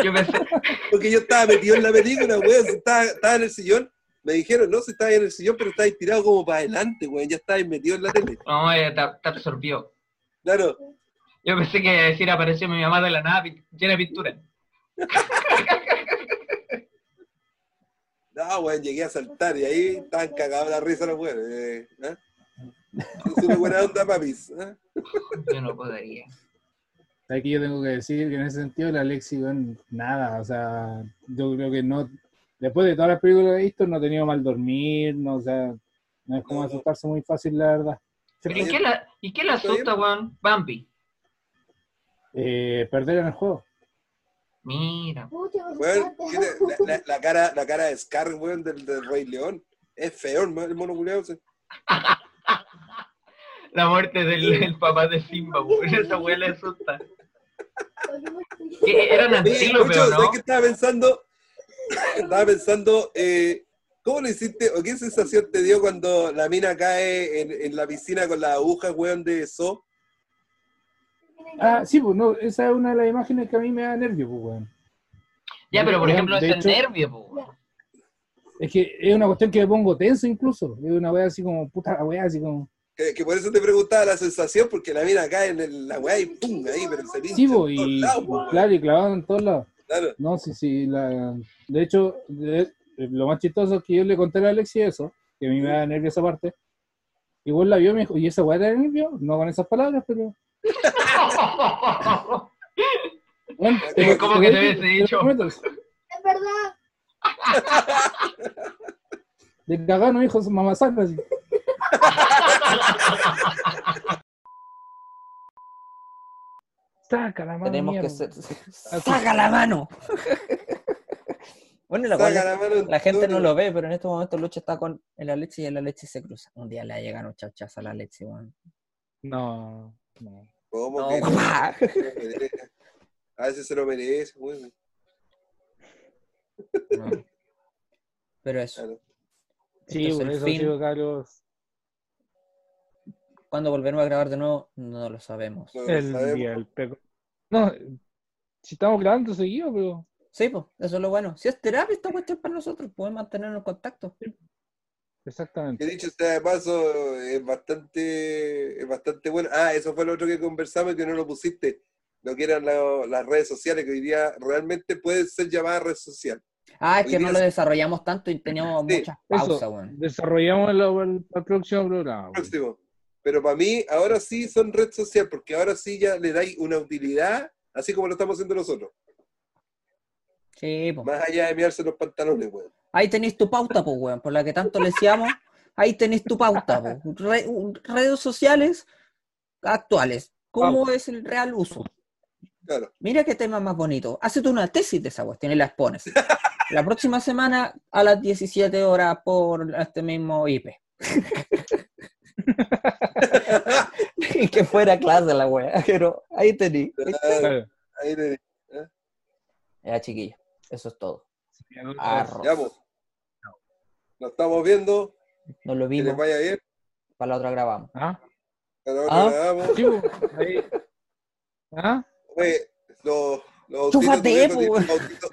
Yo pensé, Porque yo estaba metido en la película, weón. Estaba, estaba en el sillón. Me dijeron, no, si estaba en el sillón, pero estaba tirado como para adelante, weón. Ya estaba metido en la tele. no, eh, te, te absorbió. Claro. Yo pensé que iba a decir apareció mi mamá de la nada llena de pintura. No, weón, llegué a saltar y ahí estaban cagados la risa los weones. Eh, ¿eh? Es una buena onda, papis. ¿eh? Yo no podría. ¿Sabes que yo tengo que decir que en ese sentido la Alexi, weón, nada, o sea, yo creo que no, después de todas las películas que he visto, no he tenido mal dormir, no, o sea, no es como No, no. asustarse muy fácil, la verdad. ¿Pero ¿Y qué la, ¿y qué la ¿Está bien? asusta, weón? Bambi. Eh, perder en el juego. Mira. Pucha, me Weón, asustaste. ¿qué te- la, la- la cara, la cara de Scar, weón, del, del Rey León. Es feo el, mo- el mono culiao, ese. La muerte del, papá de Simba, weón. Esa weón le asusta. Eran antílopes, Lucho, ¿o ¿sabes ¿no? qué estaba pensando? estaba pensando, eh, ¿cómo lo hiciste o qué sensación te dio cuando la mina cae en, en la piscina con las agujas, weón, de eso? Ah, sí, pues no, esa es una de las imágenes que a mí me da nervio, pues, weón. Ya, pero por ejemplo, ese hecho- nervio, po, weón. Es que es una cuestión que me pongo tenso incluso, es una wea así como, puta la wea, así como... Que, que por eso te preguntaba la sensación, porque la mina cae en el- la weá y pum, ahí, pero se pincha Sí, en pues, todos y lados, po, weón. claro, y clavado en todos lados. Claro. No, sí, sí. La... De hecho, de- lo más chistoso es que yo le conté a Alexi eso, que a mí me da nervio esa parte. Igual la vio y me dijo, ¿y esa weá era de nervio? No con esas palabras, pero. Bueno, Es como que te lo dicho. Es verdad. De cagar no dijo su mamá sacra. así. Saca la mano. Tenemos que ser. ¡Saca la mano! bueno, la, Saca cual- la mano, la gente no lo ve, pero en estos momentos Lucho está con el Alexi y el Alexi se cruza. Un día le va a llegar un chachazo al Alexi, weón. No, no. ¿Cómo No, que papá. A veces se lo merece, weón. No. Pero eso. Claro. Sí, es por el eso, fin. sí, Carlos. ¿Cuándo volveremos a grabar de nuevo? No lo sabemos. No El sabemos. día del peco. No, si estamos grabando seguido, pero. Sí, pues, eso es lo bueno. Si es terapia esta cuestión para nosotros, podemos mantenernos en contacto. Exactamente. Que dicho sea de paso, es bastante, es bastante bueno. Ah, eso fue lo otro que conversamos y que no lo pusiste. Lo que eran la- las redes sociales, que hoy día realmente puede ser llamada red social. Ah, es Hoy que día no lo desarrollamos tanto y teníamos Sí, muchas pausas, weón. desarrollamos el, el- el próximo programa. Próximo. Pero para mí, ahora sí son red social, porque ahora sí ya le dais una utilidad, así como lo estamos haciendo nosotros. Sí, pues. Más allá de mirarse los pantalones, weón. Ahí tenéis tu pauta, pues, weón, por la que tanto le decíamos. Ahí tenéis tu pauta, po. Re- redes sociales actuales. ¿Cómo es el real uso? Claro. Mira qué tema más bonito. Hazte una tesis de esa cuestión y la expones. La próxima semana a las 17 horas por este mismo IP. Y que fuera clase la wea, pero ahí tení. Ahí te- Ya, chiquilla, eso es todo. Ya, Arroz. Ya, pues. Nos estamos viendo. Nos lo Que les vimos. vaya bien. Para la otra grabamos. ¿Ah? A la Ah. otra grabamos. Sí, ahí. ¿Ah? Oye, los, los Chúfate, autitos